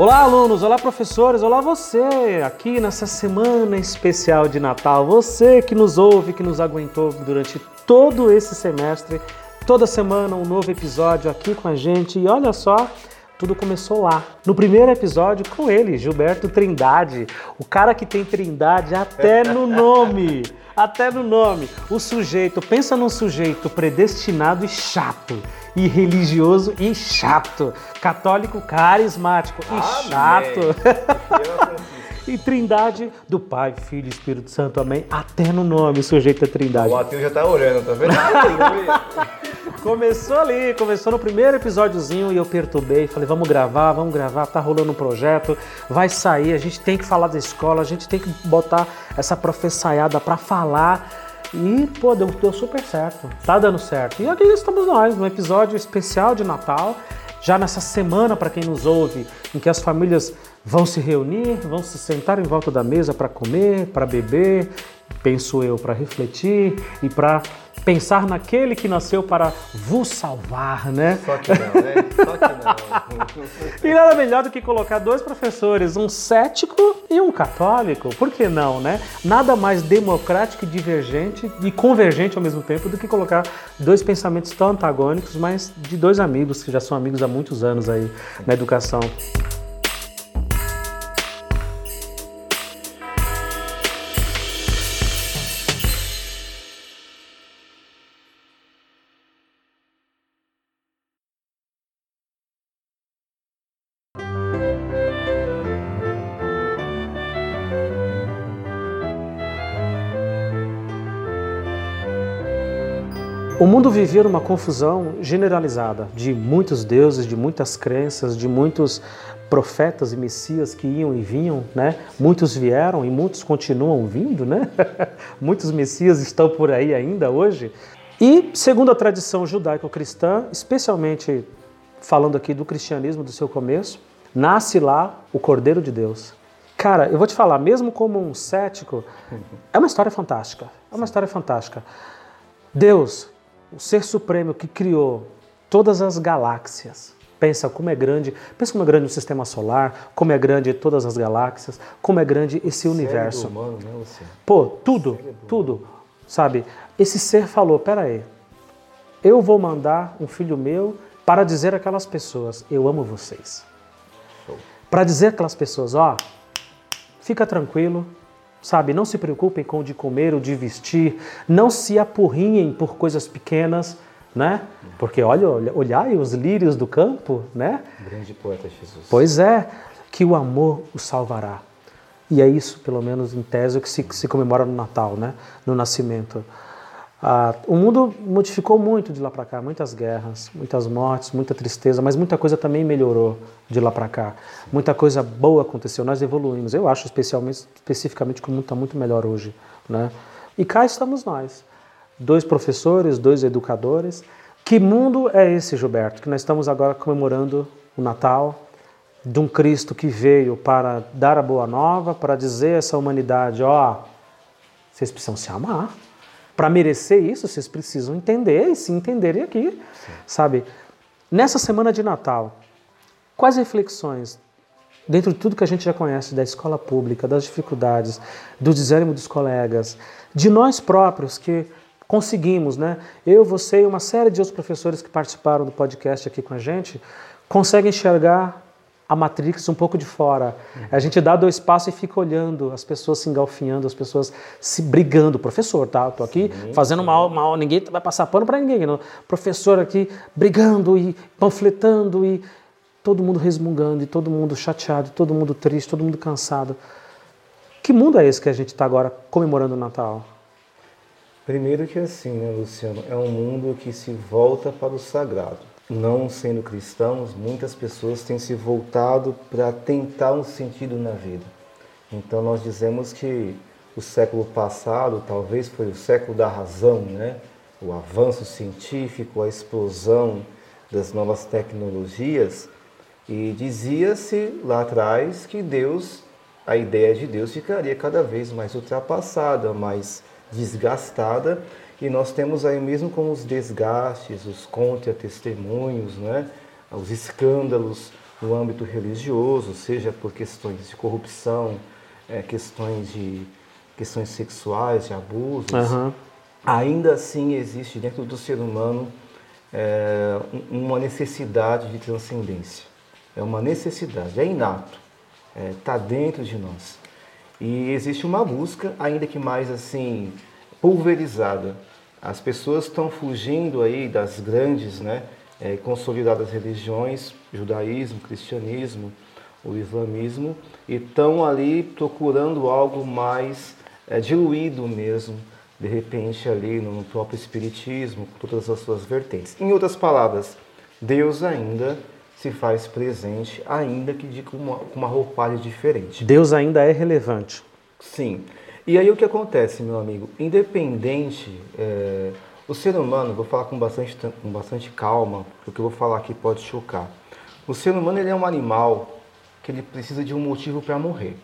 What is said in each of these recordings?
Olá, alunos! Olá, professores! Olá, você! Aqui nessa semana especial de Natal, você que nos ouve, que nos aguentou durante todo esse semestre, toda semana um novo episódio aqui com a gente. E olha só, tudo começou lá. No primeiro episódio com ele, Gilberto Trindade, o cara que tem Trindade até no nome. Até no nome. O sujeito, pensa num sujeito predestinado e chato e religioso e chato, católico carismático e chato. e trindade do Pai, Filho e Espírito Santo, amém. Até no nome sujeito a trindade. O ateu já tá orando, tá vendo? começou ali, começou no primeiro episódiozinho e eu perturbei, falei, vamos gravar, vamos gravar, tá rolando um projeto, vai sair, a gente tem que falar da escola, a gente tem que botar essa professaiada para falar e, pô, deu, deu super certo. Tá dando certo. E aqui estamos nós, no episódio especial de Natal, já nessa semana, para quem nos ouve, em que as famílias vão se reunir, vão se sentar em volta da mesa para comer, para beber, penso eu, para refletir e para pensar naquele que nasceu para vos salvar, né? Só que não, né? Só que não. e nada melhor do que colocar dois professores, um cético e um católico. Por que não, né? Nada mais democrático e divergente e convergente ao mesmo tempo do que colocar dois pensamentos tão antagônicos, mas de dois amigos que já são amigos há muitos anos aí na educação. O mundo vivia numa confusão generalizada de muitos deuses, de muitas crenças, de muitos profetas e messias que iam e vinham, né? Muitos vieram e muitos continuam vindo, né? muitos messias estão por aí ainda hoje. E, segundo a tradição judaico-cristã, especialmente falando aqui do cristianismo do seu começo, nasce lá o Cordeiro de Deus. Cara, eu vou te falar, mesmo como um cético, é uma história fantástica. É uma história fantástica. Deus, o ser supremo que criou todas as galáxias. Pensa como é grande, pensa como é grande o sistema solar, como é grande todas as galáxias, como é grande esse universo. Humano, né, Pô, tudo, tudo, sabe? Esse ser falou, pera aí, eu vou mandar um filho meu para dizer aquelas pessoas, eu amo vocês. Para dizer aquelas pessoas, ó, fica tranquilo, Sabe, não se preocupem com o de comer ou de vestir, não se apurrinhem por coisas pequenas, né? Porque olha, olhai os lírios do campo, né? Grande poeta Jesus. Pois é, que o amor o salvará. E é isso, pelo menos em tese, que se, que se comemora no Natal, né? No nascimento. Ah, o mundo modificou muito de lá para cá, muitas guerras, muitas mortes, muita tristeza, mas muita coisa também melhorou de lá para cá. Muita coisa boa aconteceu, nós evoluímos. Eu acho especialmente, especificamente que o mundo está muito melhor hoje, né? E cá estamos nós, dois professores, dois educadores. Que mundo é esse, Gilberto, que nós estamos agora comemorando o Natal de um Cristo que veio para dar a boa nova, para dizer a essa humanidade, ó, oh, vocês precisam se amar. Para merecer isso, vocês precisam entender e se entenderem aqui, Sim. sabe? Nessa semana de Natal, quais reflexões, dentro de tudo que a gente já conhece da escola pública, das dificuldades, do desânimo dos colegas, de nós próprios que conseguimos, né? Eu, você e uma série de outros professores que participaram do podcast aqui com a gente, conseguem enxergar a Matrix um pouco de fora. A gente dá dois passos e fica olhando as pessoas se engalfinhando, as pessoas se brigando. Professor, tá? Tô aqui sim, fazendo mal, mal, ninguém vai passar pano para ninguém. Não. Professor aqui brigando e panfletando e todo mundo resmungando e todo mundo chateado, todo mundo triste, todo mundo cansado. Que mundo é esse que a gente está agora comemorando o Natal? Primeiro que assim, né, Luciano, é um mundo que se volta para o sagrado não sendo cristãos, muitas pessoas têm se voltado para tentar um sentido na vida. Então nós dizemos que o século passado talvez foi o século da razão, né? O avanço científico, a explosão das novas tecnologias e dizia-se lá atrás que Deus, a ideia de Deus ficaria cada vez mais ultrapassada, mais desgastada e nós temos aí mesmo com os desgastes, os contra-testemunhos, né? os escândalos, no âmbito religioso, seja por questões de corrupção, é, questões de questões sexuais, de abusos, Aham. ainda assim existe dentro do ser humano é, um- uma necessidade de transcendência. É uma necessidade, é inato, está dentro de nós. E existe uma busca, ainda que mais assim pulverizada. As pessoas estão fugindo aí das grandes, né, eh, consolidadas religiões, judaísmo, cristianismo, o islamismo, e estão ali procurando algo mais eh, diluído mesmo, de repente ali no próprio espiritismo, com todas as suas vertentes. Em outras palavras, Deus ainda se faz presente, ainda que de com uma, com uma roupagem diferente. Deus ainda é relevante. Sim. E aí o que acontece, meu amigo? Independente, é, o ser humano, vou falar com bastante, com bastante calma, porque o que eu vou falar aqui pode chocar. O ser humano ele é um animal que ele precisa de um motivo para morrer.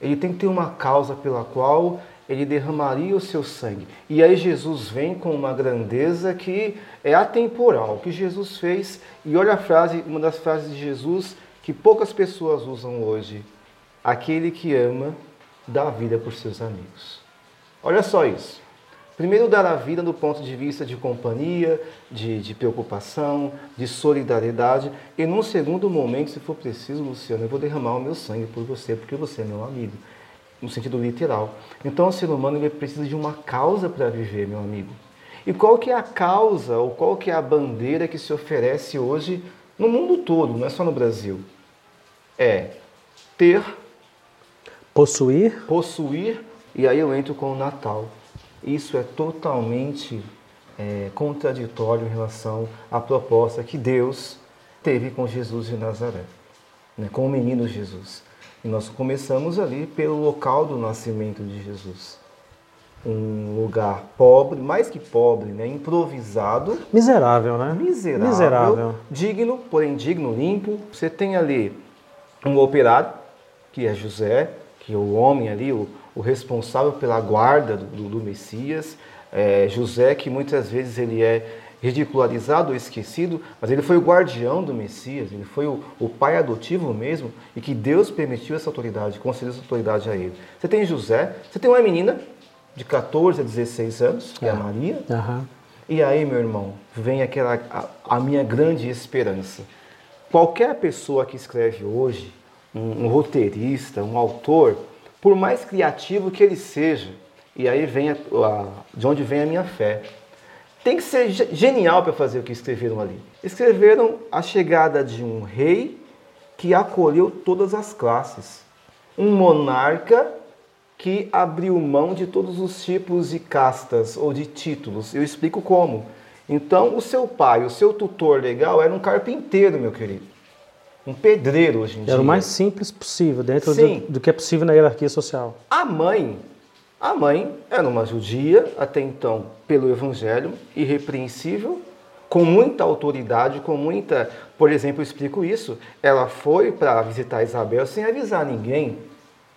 Ele tem que ter uma causa pela qual ele derramaria o seu sangue. E aí Jesus vem com uma grandeza que é atemporal, que Jesus fez. E olha a frase, uma das frases de Jesus que poucas pessoas usam hoje. Aquele que ama dá a vida por seus amigos. Olha só isso. Primeiro, dar a vida do ponto de vista de companhia, de, de preocupação, de solidariedade. E num segundo momento, se for preciso, Luciano, eu vou derramar o meu sangue por você, porque você é meu amigo. No sentido literal. Então, o ser humano ele precisa de uma causa para viver, meu amigo. E qual que é a causa, ou qual que é a bandeira que se oferece hoje no mundo todo, não é só no Brasil? É ter Possuir, possuir, e aí eu entro com o Natal. Isso é totalmente é, contraditório em relação à proposta que Deus teve com Jesus de Nazaré, né, com o menino Jesus. E nós começamos ali pelo local do nascimento de Jesus. Um lugar pobre, mais que pobre, né, improvisado, miserável, né? miserável, Miserável. digno, porém digno, limpo. Você tem ali um operário, que é José, que o homem ali, o, o responsável pela guarda do, do- Messias. É, José, que muitas vezes ele é ridicularizado ou esquecido, mas ele foi o guardião do Messias, ele foi o, o pai adotivo mesmo, e que Deus permitiu essa autoridade, concedeu essa autoridade a ele. Você tem José, você tem uma menina de 14 a 16 anos, que é a Maria, Aham. e aí, meu irmão, vem aquela a, a minha grande esperança. Qualquer pessoa que escreve hoje, um, um roteirista, um autor, por mais criativo que ele seja, e aí vem a, a- de onde vem a minha fé, tem que ser ge- genial para fazer o que escreveram ali. Escreveram a chegada de um rei que acolheu todas as classes, um monarca que abriu mão de todos os tipos de castas ou de títulos. Eu explico como. Então, o seu pai, o seu tutor legal era um carpinteiro, meu querido. Um pedreiro hoje em dia. Era o mais simples possível, dentro do, do que é possível na hierarquia social. A mãe, a mãe era uma judia, até então, pelo evangelho, irrepreensível, com muita autoridade, com muita. Por exemplo, eu explico isso. Ela foi para visitar Isabel sem avisar ninguém.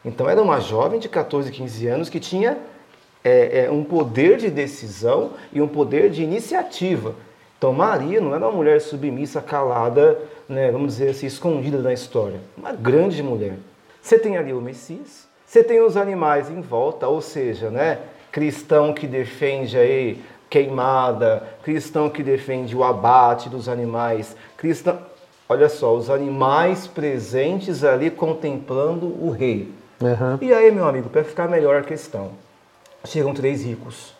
Então, era uma jovem de 14, 15 anos que tinha é, é, um poder de decisão e um poder de iniciativa. Então, Maria não era uma mulher submissa, calada, né, vamos dizer assim, escondida na história. Uma grande mulher. Você tem ali o Messias, você tem os animais em volta, ou seja, né, cristão que defende aí queimada, cristão que defende o abate dos animais, cristão. Olha só, os animais presentes ali contemplando o rei. Aham. E aí, meu amigo, para ficar melhor a questão, chegam três ricos,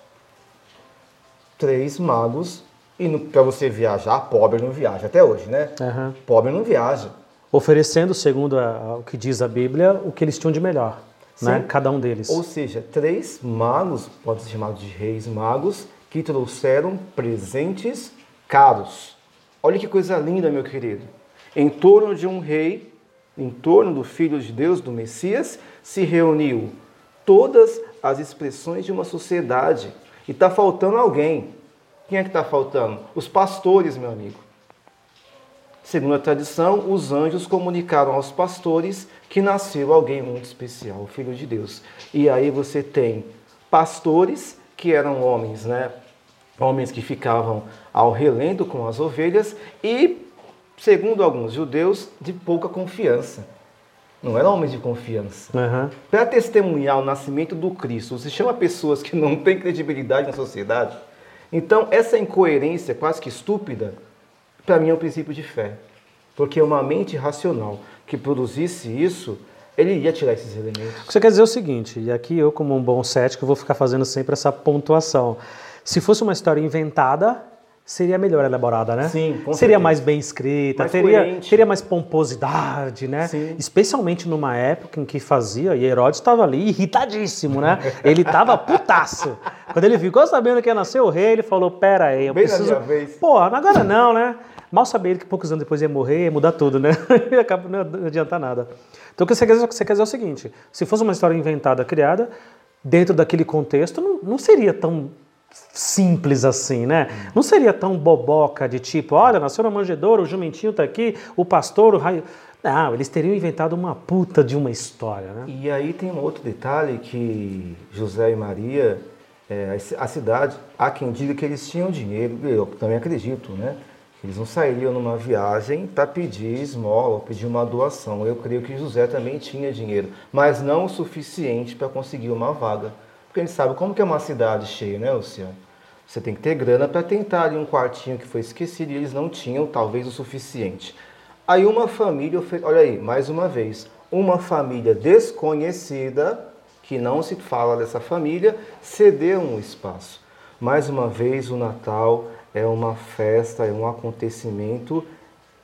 três magos, e para você viajar, pobre não viaja até hoje, né? Aham. Pobre não viaja. Oferecendo, segundo o que diz a Bíblia, o que eles tinham de melhor. Né? Sim. Cada um deles. Ou seja, três magos, pode ser chamado de reis magos, que trouxeram presentes caros. Olha que coisa linda, meu querido. Em torno de um rei, em torno do Filho de Deus, do Messias, se reuniu todas as expressões de uma sociedade. E está faltando alguém. Quem é que está faltando? Os pastores, meu amigo. Segundo a tradição, os anjos comunicaram aos pastores que nasceu alguém muito especial, o Filho de Deus. E aí você tem pastores que eram homens, né? Homens que ficavam ao relento com as ovelhas e segundo alguns judeus, de pouca confiança. Não eram homens de confiança. Aham. Para testemunhar o nascimento do Cristo, você chama pessoas que não têm credibilidade na sociedade. Então, essa incoerência quase que estúpida, para mim é um princípio de fé. Porque uma mente racional que produzisse isso, ele ia tirar esses elementos. Você quer dizer é o seguinte, e aqui eu, como um bom cético, vou ficar fazendo sempre essa pontuação. Se fosse uma história inventada, seria melhor elaborada, né? Sim, com Seria certeza. mais bem escrita, Mais teria, coerente. teria mais pomposidade, né? Sim. Especialmente numa época em que fazia, e Herodes estava ali irritadíssimo, né? Ele estava putaço. Quando ele ficou sabendo que ia nascer o rei, ele falou: Pera aí, eu Bem na preciso. minha vez. Pô, agora não, né? Mal sabia ele que poucos anos depois ia morrer, ia mudar tudo, né? E acaba não não adianta nada. Então o que você quer, dizer, você quer dizer é o seguinte: se fosse uma história inventada, criada, dentro daquele contexto, não, não seria tão simples assim, né? Não seria tão boboca de tipo, olha, nasceu na manjedoura, o jumentinho tá aqui, o pastor, o raio. Não, eles teriam inventado uma puta de uma história, né? E aí tem um outro detalhe que José e Maria, é, a cidade, há quem diga que eles tinham dinheiro, eu também acredito, né? Eles não sairiam numa viagem para pedir esmola pedir uma doação. Eu creio que José também tinha dinheiro, mas não o suficiente para conseguir uma vaga. Porque a gente sabe como que é uma cidade cheia, né, Luciano? Você tem que ter grana para tentar ali um quartinho que foi esquecido e eles não tinham talvez o suficiente. Aí uma família, olha aí, mais uma vez, uma família desconhecida, que não se fala dessa família, cedeu um espaço. Mais uma vez, o Natal é uma festa, é um acontecimento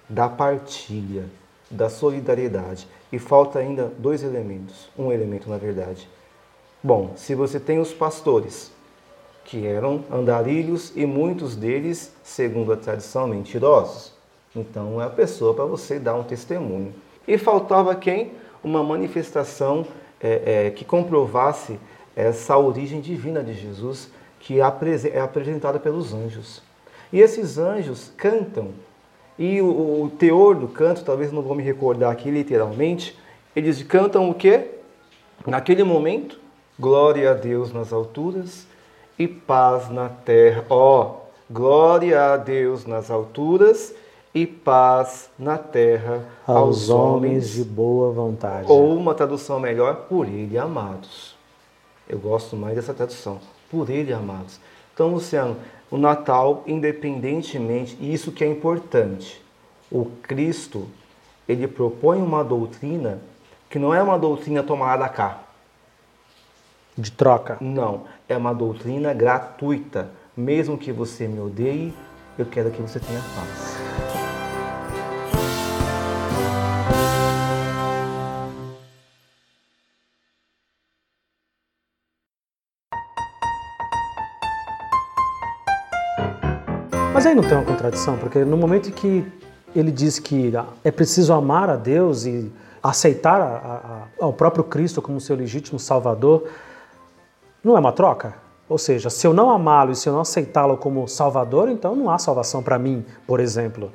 da partilha, da solidariedade. E falta ainda dois elementos, um elemento na verdade. Bom, se você tem os pastores, que eram andarilhos e muitos deles, segundo a tradição, mentirosos. Então é a pessoa para você dar um testemunho. E faltava quem? Uma manifestação é, é, que comprovasse essa origem divina de Jesus, que é é apresentada pelos anjos. E esses anjos cantam. E o, o teor do canto, talvez não vou me recordar aqui literalmente, eles cantam o quê? Naquele momento, glória a Deus nas alturas e paz na terra. Ó, glória a Deus nas alturas e paz na terra Aos homens de boa vontade. Ou uma tradução melhor, por ele amados. Eu gosto mais dessa tradução, por ele amados. Então, Luciano, o Natal, independentemente, e isso que é importante, o Cristo, ele propõe uma doutrina que não é uma doutrina tomada cá. De troca. Não, é uma doutrina gratuita. Mesmo que você me odeie, eu quero que você tenha paz. Mas aí não tem uma contradição, porque no momento em que ele diz que é preciso amar a Deus e aceitar a- a- a- ao próprio Cristo como seu legítimo Salvador, não é uma troca? Ou seja, se eu não amá-lo e se eu não aceitá-lo como Salvador, então não há salvação para mim, por exemplo.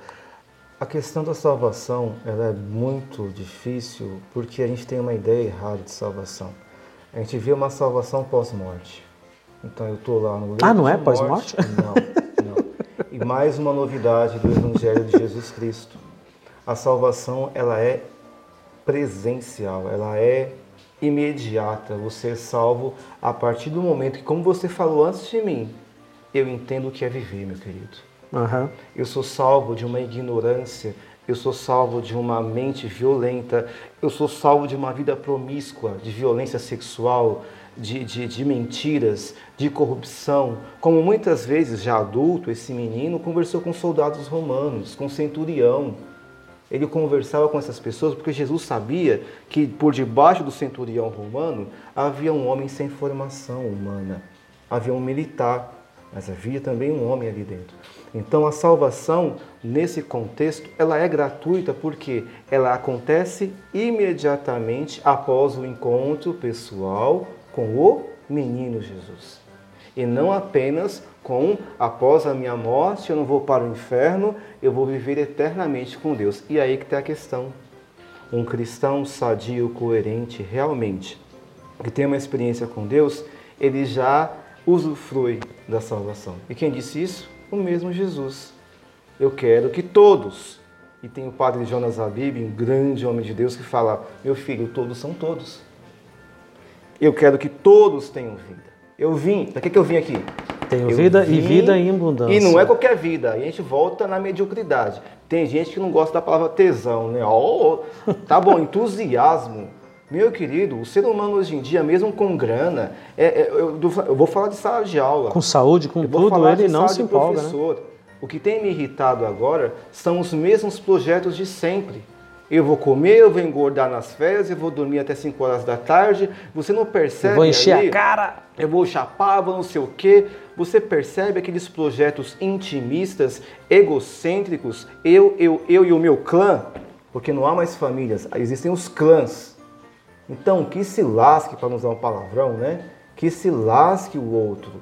A questão da salvação ela é muito difícil porque a gente tem uma ideia errada de salvação. A gente vê uma salvação pós-morte. Então eu estou lá no Ah, não é pós-morte? Não, não. E mais uma novidade do Evangelho de Jesus Cristo. A salvação ela é presencial, ela é imediata. Você é salvo a partir do momento que, como você falou antes de mim, eu entendo o que é viver, meu querido. Aham. Eu sou salvo de uma ignorância, eu sou salvo de uma mente violenta, eu sou salvo de uma vida promíscua, de violência sexual, de, de, de mentiras, de corrupção. Como muitas vezes, já adulto, esse menino conversou com soldados romanos, com centurião. Ele conversava com essas pessoas porque Jesus sabia que por debaixo do centurião romano havia um homem sem formação humana, havia um militar, mas havia também um homem ali dentro. Então a salvação nesse contexto ela é gratuita porque ela acontece imediatamente após o encontro pessoal com o menino Jesus e não apenas com após a minha morte eu não vou para o inferno, eu vou viver eternamente com Deus. E aí que está a questão. Um cristão sadio, coerente, realmente, que tem uma experiência com Deus, ele já usufrui da salvação. E quem disse isso? O mesmo Jesus. Eu quero que todos E tem o padre Jonas Habib, um grande homem de Deus, que fala: Meu filho, todos são todos. Eu quero que todos tenham vida. Eu vim, para que, que eu vim aqui? Tenho Eu vida e vim- vida em abundância. E não é qualquer vida, aí a gente volta na mediocridade. Tem gente que não gosta da palavra tesão, né? Ó, tá bom, entusiasmo. Meu querido, o ser humano hoje em dia, mesmo com grana, é- é- eu, eu vou falar de sala de aula. Com saúde, com tudo, ele não se empolga, né? professor. O que tem me irritado agora são os mesmos projetos de sempre. Eu vou comer, eu vou engordar nas férias, eu vou dormir até 5 horas da tarde. Você não percebe Vou encher ali, a cara. eu vou chapar, vou não sei o quê. Você percebe aqueles projetos intimistas, egocêntricos, eu, eu, eu e o meu clã? Porque não há mais famílias, existem os clãs. Então, que se lasque, para não usar um palavrão, né? Que se lasque o outro.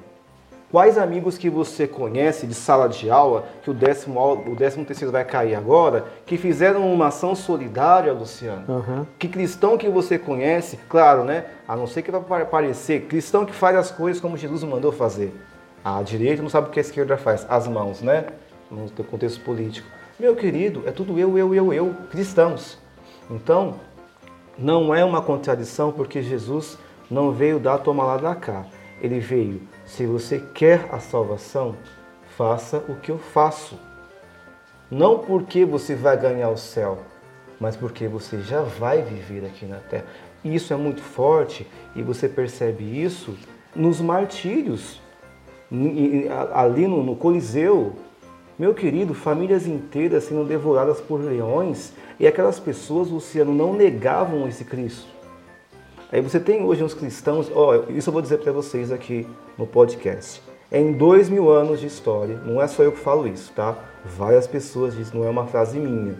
Quais amigos que você conhece de sala de aula, que o décimo, o décimo terceiro vai cair agora, que fizeram uma ação solidária, Luciano? Aham. Que cristão que você conhece, claro, né? A não ser que vai pa- parecer, cristão que faz as coisas como Jesus mandou fazer. A direita não sabe o que a esquerda faz, as mãos, né? No contexto político. Meu querido, é tudo eu, eu, eu, eu, cristãos. Então, não é uma contradição porque Jesus não veio dar toma lá da cá. Ele veio, se você quer a salvação, faça o que eu faço. Não porque você vai ganhar o céu, mas porque você já vai viver aqui na terra. Isso é muito forte e você percebe isso nos martírios. Ali no, no Coliseu, meu querido, famílias inteiras sendo devoradas por leões e aquelas pessoas, Luciano, não negavam esse Cristo. Aí você tem hoje uns cristãos, ó, isso eu vou dizer para vocês aqui no podcast. Em dois mil anos de história, não é só eu que falo isso, tá? Várias pessoas dizem, não é uma frase minha.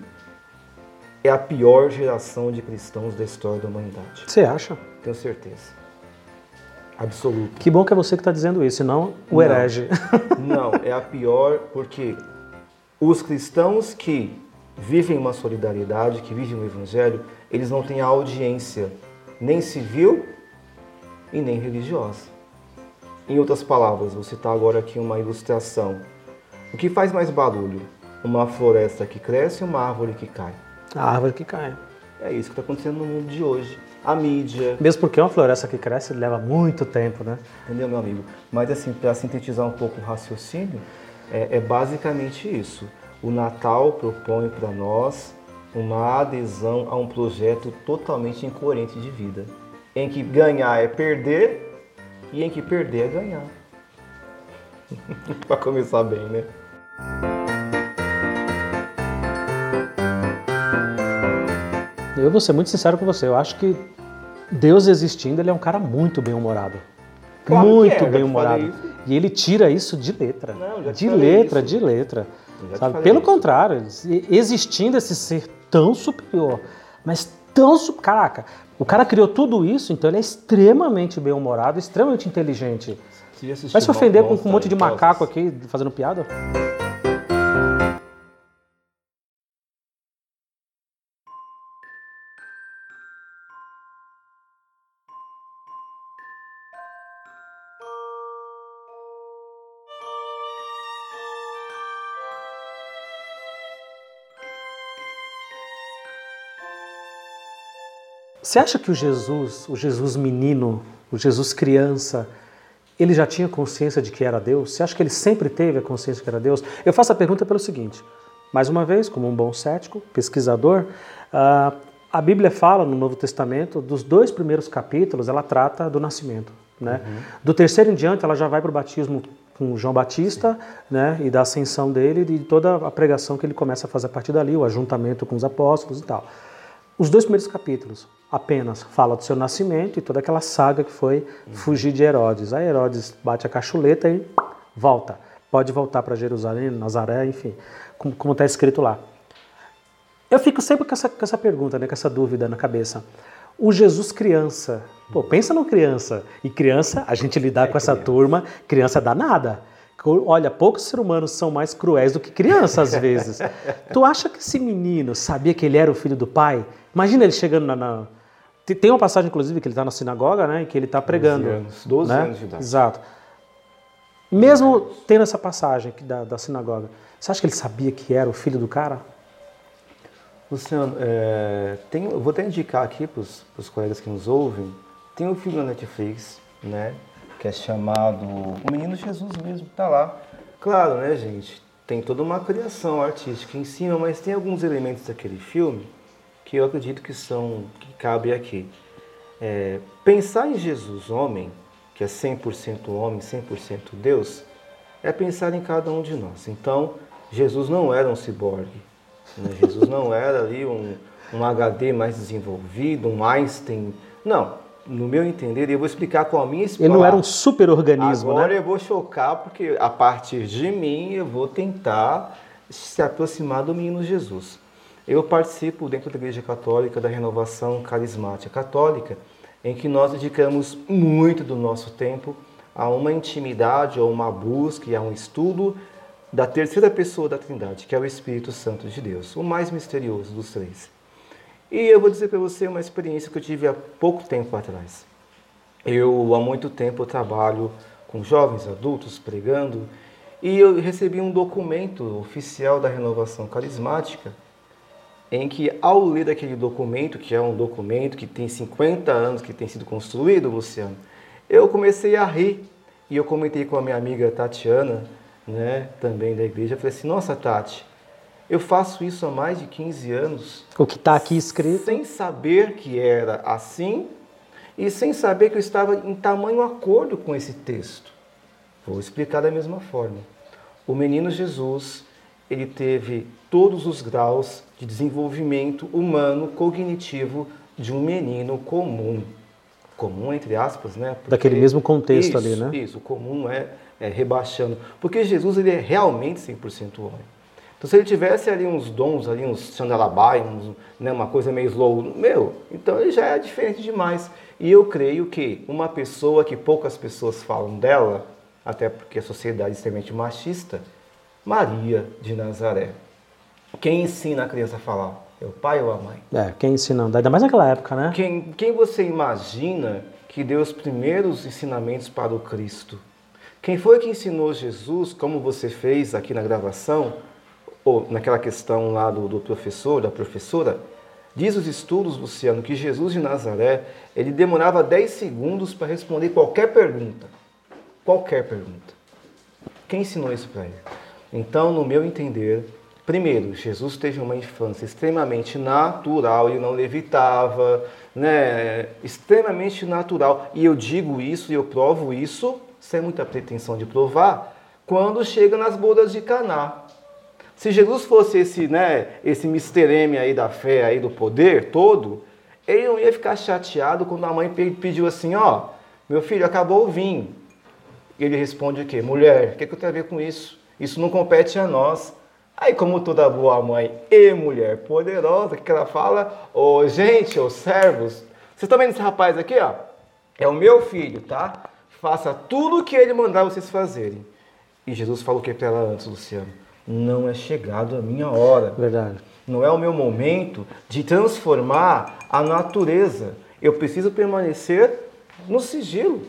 É a pior geração de cristãos da história da humanidade. Você acha? Tenho certeza. Absoluta. Que bom que é você que está dizendo isso, e não o Não. herege. Não, é a pior porque os cristãos que vivem uma solidariedade, que vivem o evangelho, eles não têm audiência nem civil e nem religiosa. Em outras palavras, vou citar agora aqui uma ilustração. O que faz mais barulho? Uma floresta que cresce ou uma árvore que cai? A árvore que cai. É isso que está acontecendo no mundo de hoje. A mídia, Mesmo porque uma floresta que cresce leva muito tempo, né? Entendeu, meu amigo? Mas assim, para sintetizar um pouco o raciocínio, é, é basicamente isso. O Natal propõe para nós uma adesão a um projeto totalmente incoerente de vida, em que ganhar é perder e em que perder é ganhar. para começar bem, né? Eu vou ser muito sincero com você. Eu acho que Deus existindo, ele é um cara muito bem-humorado. Claro muito é, bem-humorado. E ele tira isso de letra. Não, de letra, de letra. Sabe? falei Pelo isso. contrário, existindo esse ser tão superior, mas tão. Caraca, o cara criou tudo isso, então ele é extremamente bem-humorado, extremamente inteligente. Vai se ofender com, um monte de macaco aqui fazendo piada? Você acha que o Jesus, o Jesus menino, o Jesus criança, ele já tinha consciência de que era Deus? Você acha que ele sempre teve a consciência de que era Deus? Eu faço a pergunta pelo seguinte: mais uma vez, como um bom cético, pesquisador, ah, a Bíblia fala no Novo Testamento, dos dois primeiros capítulos, ela trata do nascimento. Né? Do terceiro em diante, ela já vai para o batismo com João Batista né? e da ascensão dele e de toda a pregação que ele começa a fazer a partir dali, o ajuntamento com os apóstolos e tal. Os dois primeiros capítulos apenas fala do seu nascimento e toda aquela saga que foi fugir de Herodes. Aí Herodes bate a cachuleta e volta. Pode voltar para Jerusalém, Nazaré, enfim, como está escrito lá. Eu fico sempre com essa, com essa pergunta, né, com essa dúvida na cabeça. O Jesus criança, pô, pensa no criança. E criança, a gente lidar com essa turma, criança dá nada. Olha, poucos seres humanos são mais cruéis do que crianças às vezes. tu acha que esse menino sabia que ele era o filho do pai? Imagina ele chegando na. na... Tem- uma passagem, inclusive, que ele está na sinagoga, né? E que ele está pregando. anos, 12 né? anos de idade. Exato. Mesmo tendo essa passagem aqui da, da sinagoga, você acha que ele sabia que era o filho do cara? Luciano, é, tem, eu vou até indicar aqui para os colegas que nos ouvem, tem um filme na Netflix, né, que é chamado O Menino Jesus mesmo, tá lá. Claro, né, gente, tem toda uma criação artística em cima, mas tem alguns elementos daquele filme que eu acredito que são, que cabem aqui. É, pensar em Jesus homem, que é 100% homem, 100% Deus, é pensar em cada um de nós. Então, Jesus não era um ciborgue, né? Jesus não era ali um, um HD mais desenvolvido, um Einstein. Não, no meu entender, eu vou explicar com a minha explicação. Ele não era um super-organismo, né? Agora eu vou chocar, porque a partir de mim eu vou tentar se aproximar do menino Jesus. Eu participo dentro da Igreja Católica da Renovação Carismática Católica, em que nós dedicamos muito do nosso tempo a uma intimidade, ou uma busca e a um estudo da terceira pessoa da Trindade, que é o Espírito Santo de Deus, o mais misterioso dos três. E eu vou dizer para você uma experiência que eu tive há pouco tempo atrás. Eu, há muito tempo, trabalho com jovens adultos pregando e eu recebi um documento oficial da renovação carismática em que, ao ler aquele documento, que é um documento que tem 50 anos que tem sido construído, Luciano, eu comecei a rir. E eu comentei com a minha amiga Tatiana, né, também da igreja, falei assim, nossa Tati, eu faço isso há mais de 15 anos. O que está aqui escrito. Sem saber que era assim e sem saber que eu estava em tamanho acordo com esse texto. Vou explicar da mesma forma. O menino Jesus, ele teve todos os graus de desenvolvimento humano cognitivo de um menino comum. Comum, entre aspas, né? Porque Daquele mesmo contexto isso, ali, né? Isso, o comum é, é rebaixando. Porque Jesus ele é realmente 100% homem. Então, se ele tivesse ali uns dons, ali uns chandalabai, uns, né, uma coisa meio slow, meu, então ele já é diferente demais. E eu creio que uma pessoa que poucas pessoas falam dela, até porque a sociedade é extremamente machista, Maria de Nazaré. Quem ensina a criança a falar? É o pai ou a mãe? É, quem ensinando. Ainda mais naquela época, né? Quem, quem você imagina que deu os primeiros ensinamentos para o Cristo? Quem foi que ensinou Jesus, como você fez aqui na gravação, ou naquela questão lá do, do professor, da professora? Diz os estudos, Luciano, que Jesus de Nazaré, ele demorava 10 segundos para responder qualquer pergunta. Qualquer pergunta. Quem ensinou isso para ele? Então, no meu entender, Primeiro, Jesus teve uma infância extremamente natural, ele não levitava, né? extremamente natural. E eu digo isso e eu provo isso, sem muita pretensão de provar, quando chega nas bodas de Caná. Se Jesus fosse esse, né, esse Mr. M aí da fé, aí do poder todo, ele não ia ficar chateado quando a mãe pediu assim, ó, meu filho, acabou o vinho. Ele responde o quê? Mulher, o que, que eu tenho a ver com isso? Isso não compete a nós. Aí, como toda boa mãe e mulher poderosa, o que ela fala? Ô, oh, gente, ô servos, vocês estão vendo esse rapaz aqui, ó? É o meu filho, tá? Faça tudo o que ele mandar vocês fazerem. E Jesus falou o que para ela antes, Luciano? Não é chegado a minha hora. Verdade. Não é o meu momento de transformar a natureza. Eu preciso permanecer no sigilo.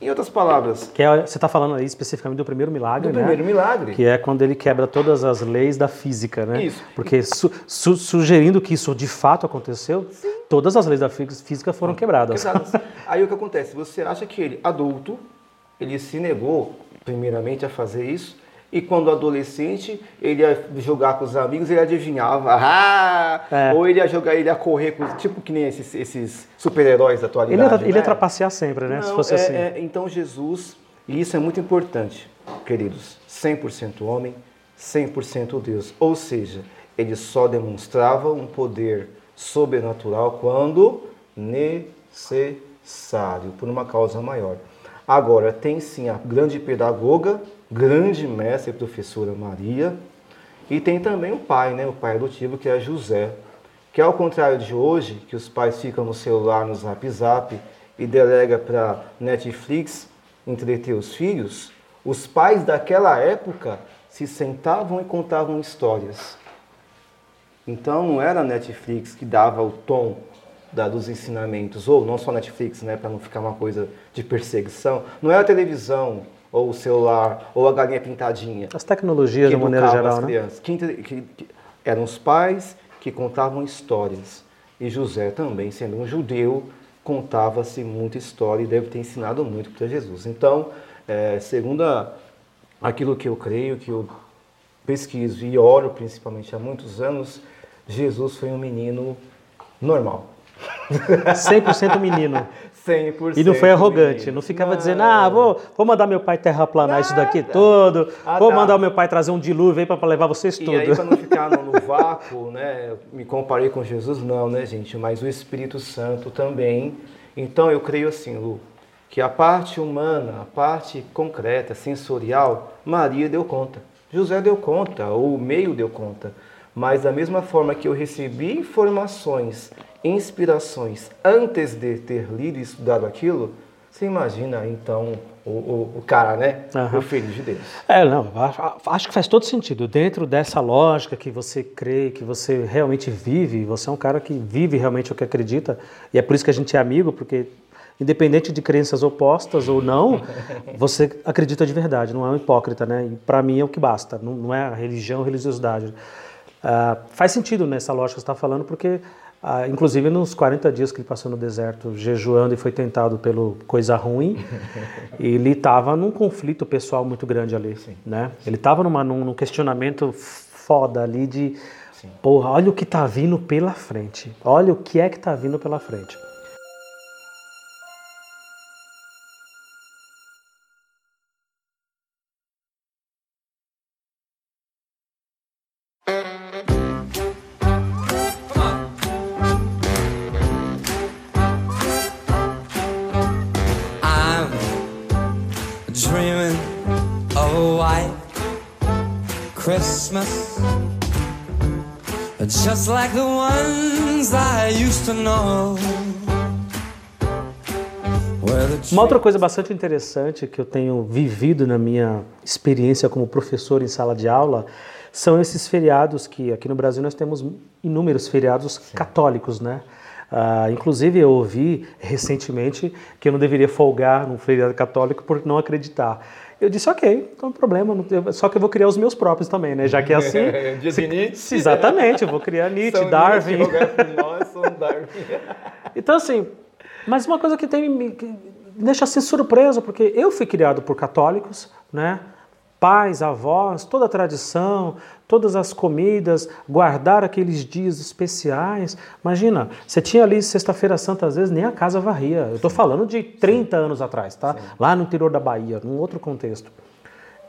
Em outras palavras. Que é, você está falando aí especificamente do primeiro milagre, do né? primeiro milagre. Que é quando ele quebra todas as leis da física, né? Isso. Porque su, su, sugerindo que isso de fato aconteceu, Sim. todas as leis da física foram quebradas. aí o que acontece? Você acha que ele, adulto, ele se negou, primeiramente, a fazer isso, e quando adolescente, ele ia jogar com os amigos, ele adivinhava, ah! É. ou ele ia jogar, ele ia correr, com, tipo que nem esses, esses super-heróis da atualidade. Ele ia, né? ele ia trapacear sempre, né? Não, se fosse é, assim. É, então Jesus, e isso é muito importante, queridos, 100% homem, 100% Deus. Ou seja, ele só demonstrava um poder sobrenatural quando necessário, por uma causa maior. Agora, tem sim a grande pedagoga, grande mestre e professora Maria, e tem também o pai, né, o pai adotivo, que é José, que ao contrário de hoje, que os pais ficam no celular, no zap zap, e delega para Netflix entreter os filhos, os pais daquela época se sentavam e contavam histórias. Então não era Netflix que dava o tom da, dos ensinamentos, ou não só Netflix, né, para não ficar uma coisa de perseguição. Não é a televisão, ou o celular, ou a galinha pintadinha. As tecnologias de maneira geral, né? Crianças. Que, que, que, eram os pais que contavam histórias. E José também, sendo um judeu, contava-se muita história e deve ter ensinado muito para Jesus. Então, é, segundo a, aquilo que eu creio, que eu pesquiso e oro principalmente há muitos anos, Jesus foi um menino normal. 100% menino. 100%. E não foi arrogante, menino. não ficava dizendo, ah, vou, vou mandar meu pai terraplanar isso daqui todo, Ah, vou tá. mandar o meu pai trazer um dilúvio aí para levar vocês tudo. E aí, para não ficar no, no vácuo, né? Me comparei com Jesus, não, né, gente? Mas o Espírito Santo também. Então, eu creio assim, Lu, que a parte humana, a parte concreta, sensorial, Maria deu conta. José deu conta, ou o meio deu conta. Mas da mesma forma que eu recebi informações, inspirações antes de ter lido e estudado aquilo, você imagina então o, o, o cara, né? Aham. O filho de Deus. É, não, acho, que faz todo sentido. Dentro dessa lógica que você crê, que você realmente vive, você é um cara que vive realmente o que acredita, e é por isso que a gente é amigo, porque independente de crenças opostas ou não, você acredita de verdade, não é um hipócrita, né? E para mim é o que basta, não, não é a religião, a religiosidade. Ah, faz sentido nessa lógica que você está falando, porque ah, inclusive nos 40 dias que ele passou no deserto jejuando e foi tentado pelo coisa ruim, ele estava num conflito pessoal muito grande ali, né? Ele estava num, num questionamento foda ali de, porra, olha o que está vindo pela frente, olha o que é que está vindo pela frente. Uma outra coisa bastante interessante que eu tenho vivido na minha experiência como professor em sala de aula são esses feriados que aqui no Brasil nós temos inúmeros feriados católicos, né? Ah, inclusive eu ouvi recentemente que eu não deveria folgar num feriado católico por não acreditar. Eu disse, ok, não tem problema, não tem- só que eu vou criar os meus próprios também, né? Já que é assim. Dia de Nietzsche. Exatamente, eu vou criar Nietzsche, São Darwin. Nietzsche, nós, São Darwin. Então, assim, mas uma coisa que, tem, que deixa assim surpreso, porque eu fui criado por católicos, né? Pais, avós, toda a tradição, todas as comidas, guardar aqueles dias especiais. Imagina, você tinha ali Sexta-feira Santa, às vezes nem a casa varria. Eu estou falando de 30 anos atrás, tá? Lá no interior da Bahia, num outro contexto.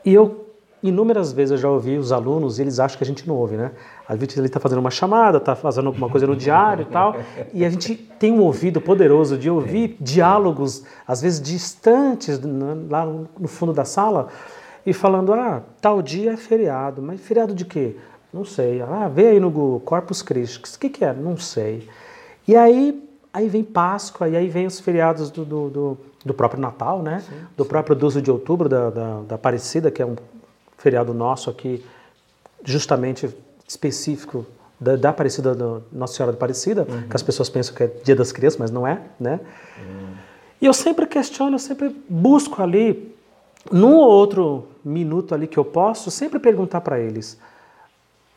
E eu, inúmeras vezes, eu já ouvi os alunos, e eles acham que a gente não ouve, né? A gente ele está fazendo uma chamada, está fazendo alguma coisa no diário e tal, e a gente tem um ouvido poderoso de ouvir diálogos, às vezes distantes, lá no fundo da sala, e falando, ah, tal dia é feriado, mas feriado de quê? Não sei. Ah, vê aí no Google, Corpus Christi, o que, que é? Não sei. E aí, aí vem Páscoa, e aí vem os feriados do, do, do, do próprio Natal, né? do próprio 12 de outubro, da, da, da Aparecida, que é um feriado nosso aqui, justamente específico da, da Aparecida, do Nossa Senhora da Aparecida, que as pessoas pensam que é Dia das Crianças, mas não é, né? E eu sempre questiono, eu sempre busco ali, num ou outro minuto ali que eu posso, sempre perguntar para eles,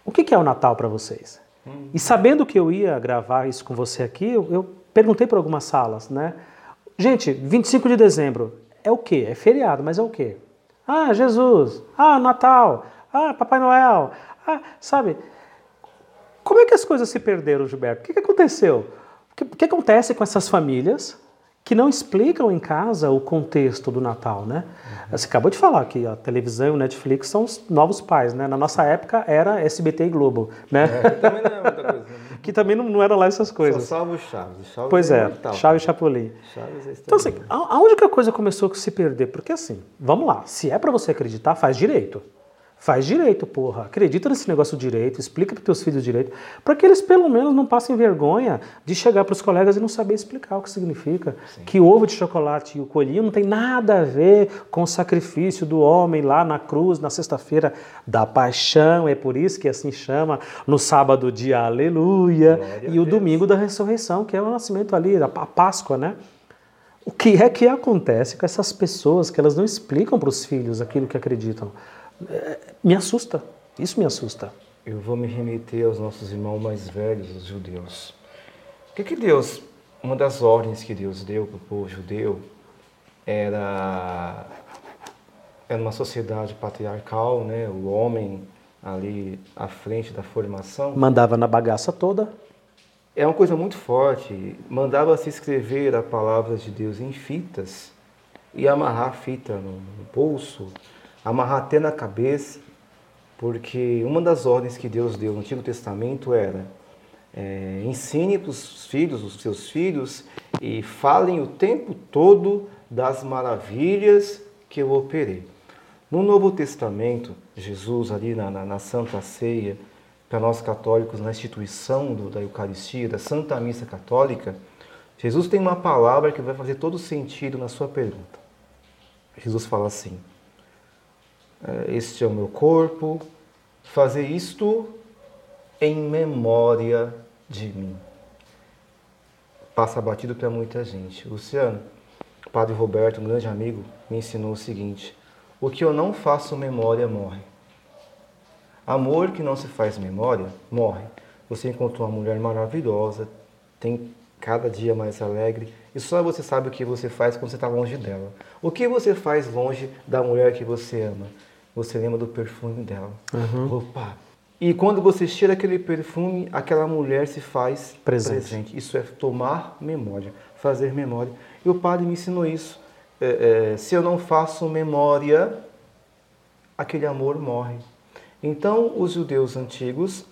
o que que é o Natal para vocês? E sabendo que eu ia gravar isso com você aqui, eu, eu perguntei para algumas salas, né? Gente, 25 de dezembro é o quê? É feriado, mas é o quê? Ah, Jesus. Ah, Natal. Ah, Papai Noel. Ah, sabe? Como é que as coisas se perderam, Gilberto? O que, aconteceu? O que acontece com essas famílias que não explicam em casa o contexto do Natal, né? Você acabou de falar que a televisão e o Netflix são os novos pais, né? Na nossa época era SBT e Globo, né? Também não é muita coisa. né? que também não, não eram lá essas Só coisas. salvo o Chaves. Chaves Pois é, imortal. Chave e Chapolin. Chaves é Então, assim, a- aonde que a coisa começou a se perder? Porque, assim, vamos lá, se é pra você acreditar, faz direito. Faz direito, porra. Acredita nesse negócio direito, explica para teus filhos direito, para que eles pelo menos não passem vergonha de chegar para os colegas e não saber explicar o que significa. Que o ovo de chocolate e o coelhinho não tem nada a ver com o sacrifício do homem lá na cruz, na sexta-feira da paixão, é por isso que assim chama, no sábado de aleluia, Glória e o domingo da ressurreição, que é o nascimento ali, a Páscoa, né? O que é que acontece com essas pessoas que elas não explicam para os filhos aquilo que acreditam? Me assusta, isso me assusta. eu vou me remeter aos nossos irmãos mais velhos, os judeus. O que, que Deus, uma das ordens que Deus deu para o povo judeu era, era uma sociedade patriarcal, né? o homem ali à frente da formação. Mandava na bagaça toda. É uma coisa muito forte. Mandava-se escrever a palavra de Deus em fitas e amarrar a fita no, no bolso, amarrar até na cabeça, porque uma das ordens que Deus deu no Antigo Testamento era é, ensine para os filhos, os seus filhos, e falem o tempo todo das maravilhas que eu operei. No Novo Testamento, Jesus, ali na, na, na Santa Ceia, para nós católicos, na instituição do, da Eucaristia, da Santa Missa Católica, Jesus tem uma palavra que vai fazer todo sentido na sua pergunta. Jesus fala assim: Este é o meu corpo, fazer isto em memória de mim. Passa batido para muita gente. Luciano, o Padre Roberto, um grande amigo, me ensinou o seguinte: o que eu não faço memória morre. Amor que não se faz memória morre. Você encontrou uma mulher maravilhosa, tem cada dia mais alegre, e só você sabe o que você faz quando você está longe dela. O que você faz longe da mulher que você ama? Você lembra do perfume dela. Uhum. Opa! E quando você cheira aquele perfume, aquela mulher se faz Presente. presente. Isso é tomar memória, fazer memória. E o padre me ensinou isso. É, é, se eu não faço memória, aquele amor morre. Então, os judeus antigos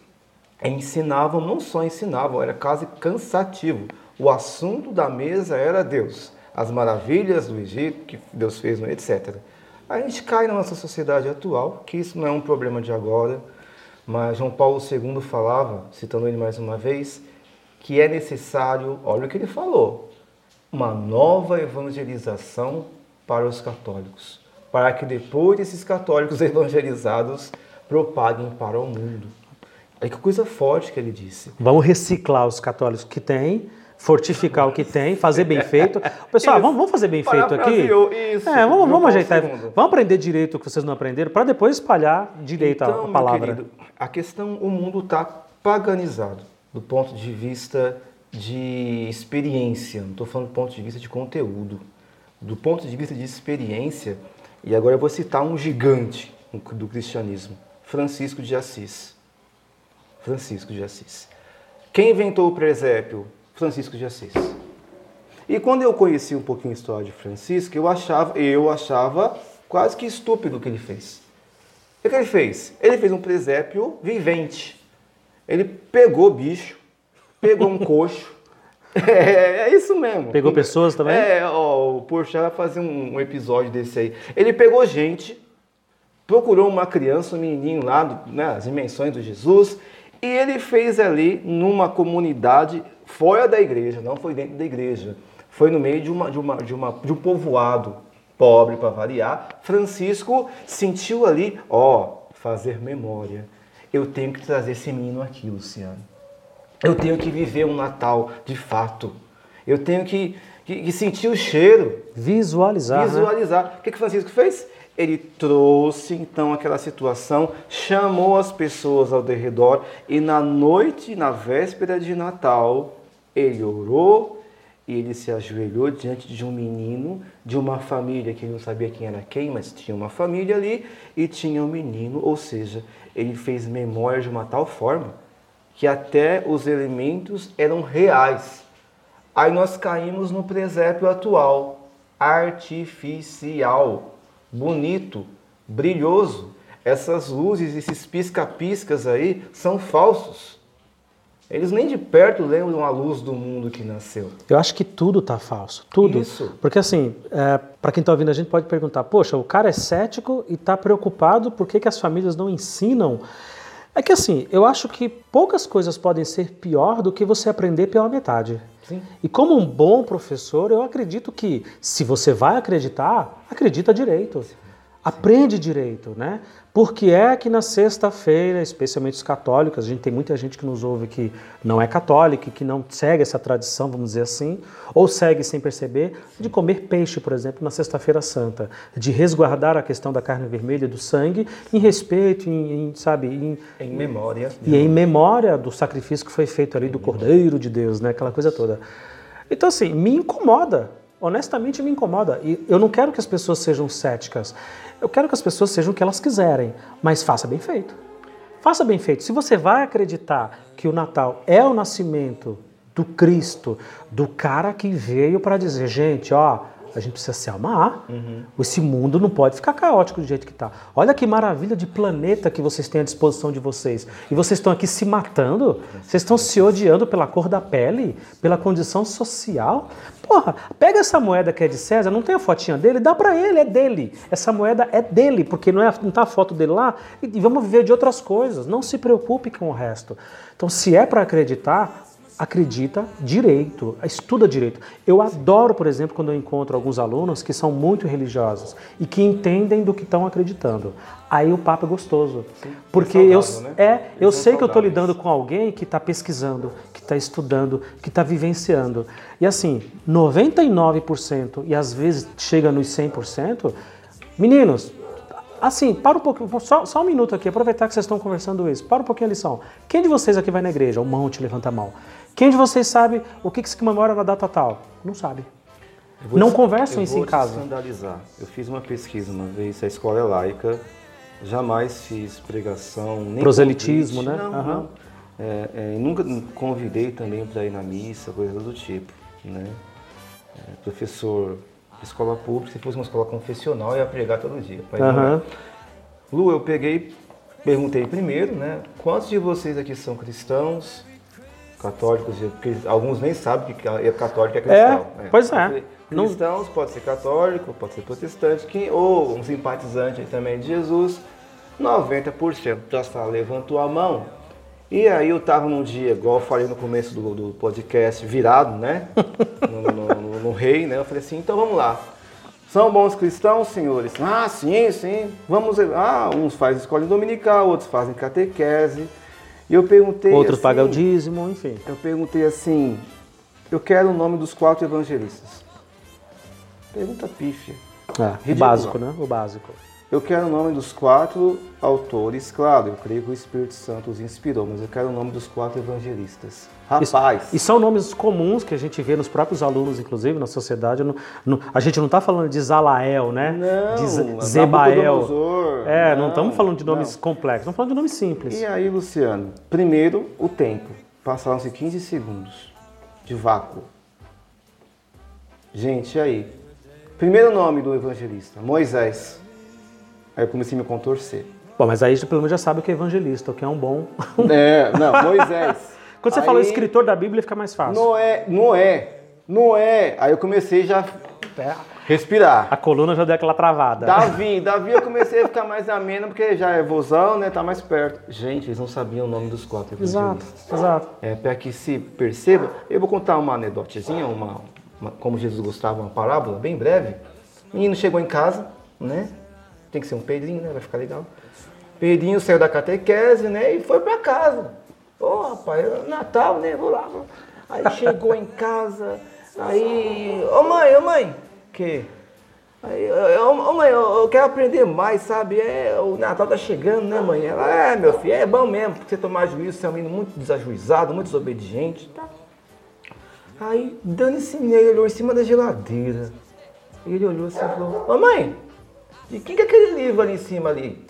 ensinavam, não só ensinavam, era quase cansativo. O assunto da mesa era Deus, as maravilhas do Egito que Deus fez, etc. A gente cai na nossa sociedade atual, que isso não é um problema de agora, mas João Paulo II falava, citando ele mais uma vez, que é necessário, olha o que ele falou, uma nova evangelização para os católicos, para que depois desses católicos evangelizados propaguem para o mundo. Olha que coisa forte que ele disse. Vamos reciclar os católicos que tem, fortificar o que tem, fazer bem feito. Pessoal, Isso. vamos, vamos fazer bem feito aqui? Isso. É, vamos, vamos ajeitar. II. Vamos aprender direito o que vocês não aprenderam, para depois espalhar direito Então, a meu palavra. querido, a questão, o mundo está paganizado do ponto de vista de experiência, não estou falando do ponto de vista de conteúdo, do ponto de vista de experiência, e agora eu vou citar um gigante do cristianismo, Francisco de Assis. Francisco de Assis. Quem inventou o presépio? Francisco de Assis. E quando eu conheci um pouquinho a história de Francisco, eu achava, eu achava quase que estúpido o que ele fez. O que ele fez? Ele fez um presépio vivente. Ele pegou bicho, pegou um coxo. É, é isso mesmo. Pegou pessoas também? É, ó, o Porchat vai fazer um, um episódio desse aí. Ele pegou gente, procurou uma criança, um menininho lá, do, né, as dimensões do Jesus, e ele fez ali numa comunidade fora da igreja, não foi dentro da igreja. Foi no meio de, uma, de, uma, de, uma, de um povoado pobre para variar. Francisco sentiu ali, ó, fazer memória. Eu tenho que trazer esse menino aqui, Luciano. Eu tenho que viver um Natal de fato. Eu tenho que, que, que sentir o cheiro, Visualizar. né? visualizar. O que, que Francisco fez? Ele trouxe então aquela situação, chamou as pessoas ao redor e na noite, na véspera de Natal, ele orou e ele se ajoelhou diante de um menino de uma família que ele não sabia quem era quem, mas tinha uma família ali e tinha um menino, ou seja, ele fez memória de uma tal forma que até os elementos eram reais. Aí nós caímos no presépio atual, artificial, bonito, brilhoso. Essas luzes, esses pisca-piscas aí são falsos. Eles nem de perto lembram a luz do mundo que nasceu. Eu acho que tudo tá falso, tudo. Isso. Porque assim, para quem está ouvindo a gente pode perguntar, poxa, o cara é cético e está preocupado por que, que as famílias não ensinam? É que assim, eu acho que poucas coisas podem ser pior do que você aprender pela metade. Sim. E como um bom professor, eu acredito que se você vai acreditar, acredita direito. Aprende direito, né? Porque é que na sexta-feira, especialmente os católicos, a gente tem muita gente que nos ouve que não é católica, que não segue essa tradição, vamos dizer assim, ou segue sem perceber, de comer peixe, por exemplo, na sexta-feira santa, de resguardar a questão da carne vermelha, do sangue, em respeito, em, em, sabe, em, Em memória. e em memória do sacrifício que foi feito ali do Cordeiro de Deus, né? Aquela coisa toda. Então, assim, me incomoda. Honestamente, me incomoda. E eu não quero que as pessoas sejam céticas. Eu quero que as pessoas sejam o que elas quiserem, mas faça bem feito. Faça bem feito. Se você vai acreditar que o Natal é o nascimento do Cristo, do cara que veio para dizer, gente, ó, a gente precisa se amar. Esse mundo não pode ficar caótico do jeito que está. Olha que maravilha de planeta que vocês têm à disposição de vocês. E vocês estão aqui se matando? Vocês estão se odiando pela cor da pele? Pela condição social? Porra, pega essa moeda que é de César, não tem a fotinha dele, dá para ele, é dele. Essa moeda é dele, porque não, é, não tá a foto dele lá. E, e vamos viver de outras coisas. Não se preocupe com o resto. Então, se é para acreditar, acredita direito, estuda direito. Eu adoro, por exemplo, quando eu encontro alguns alunos que são muito religiosos e que entendem do que estão acreditando. Aí o papo é gostoso. Porque eu, saudável, né? é, eu Eles sei que eu estou lidando com alguém que está pesquisando, que está estudando, que está vivenciando. E assim, 99% e às vezes chega nos 100%, meninos, assim, para um pouquinho, só, só um minuto aqui, aproveitar que vocês estão conversando isso, para um pouquinho a lição. Quem de vocês aqui vai na igreja? Um monte, levanta a mão. Quem de vocês sabe o que, que se comemora na data tal? Não sabe. Eu vou Não te- conversam eu isso vou em casa. escandalizar. Eu fiz uma pesquisa uma vez, a escola é laica, jamais fiz pregação, nem Proselitismo, convite, né? Não, Aham. não. É, é, nunca convidei também para ir na missa, coisa do tipo, né? É, professor escola pública, se fosse uma escola confessional, eu ia pregar todo dia. Mas é. Aham. Lu, eu peguei, perguntei primeiro, né? Quantos de vocês aqui são cristãos, católicos? Porque alguns nem sabem que é católico é cristão. né? pois é. Falei, Não- Cristãos pode ser católico, pode ser protestante, quem, ou um simpatizante também de Jesus. 90% da sala levantou a mão. E aí eu tava num dia, igual eu falei no começo do, do podcast, virado, né? No, no- no- no rei, né? Eu falei assim, então vamos lá. São bons cristãos, senhores? Ah, sim, sim. Vamos. Ah, uns fazem escola dominical, outros fazem catequese. E eu perguntei. Outros assim, pagam o dízimo, enfim. Eu perguntei assim: eu quero o nome dos quatro evangelistas. Pergunta pífia. É, o básico, né? O básico. Eu quero o nome dos quatro autores, claro, eu creio que o Espírito Santo os inspirou, mas eu quero o nome dos quatro evangelistas. Rapaz, E são nomes comuns que a gente vê nos próprios alunos, inclusive, na sociedade. Não- não- a gente não está falando de Zalael, né? Não, de Nabucodonosor, Zebael. É, não não, estamos falando de nomes não. complexos, estamos falando de nomes simples. E aí, Luciano? Primeiro, o tempo. Passaram-se 15 segundos de vácuo. Gente, e aí? Primeiro nome do evangelista, Moisés. Aí eu comecei a me contorcer. Bom, mas aí pelo menos já sabe o que é evangelista, o que é um bom. É, não, Moisés. Quando você Aí, fala escritor da Bíblia, fica mais fácil. Noé, Noé, Noé. Aí eu comecei já É, respirar. A coluna já deu aquela travada. Davi, Davi eu comecei a ficar mais ameno, porque já é vozão, né? Tá mais perto. Gente, eles não sabiam o nome dos quatro Exato, exato. É, para que se perceba, eu vou contar uma anedotezinha, uma, uma- como Jesus gostava, uma parábola, bem breve. O menino chegou em casa, né? Tem que ser um Pedrinho, né? Vai ficar legal. Pedrinho saiu da catequese, né? E foi para casa. Ô, rapaz, é Natal, né? Vou lá. Aí chegou em casa, aí... Ô mãe, ô mãe! Que? Aí, ô ô, mãe, eu, quero aprender mais, sabe? É, o Natal tá chegando, né, mãe? Ela, é, meu filho, é bom mesmo, porque você tomar juízo, você é um menino muito desajuizado, muito desobediente, tá? Aí, dando-se nele, olhou em cima da geladeira. Ele olhou assim e falou, ô mãe, de quem que é aquele livro ali em cima ali?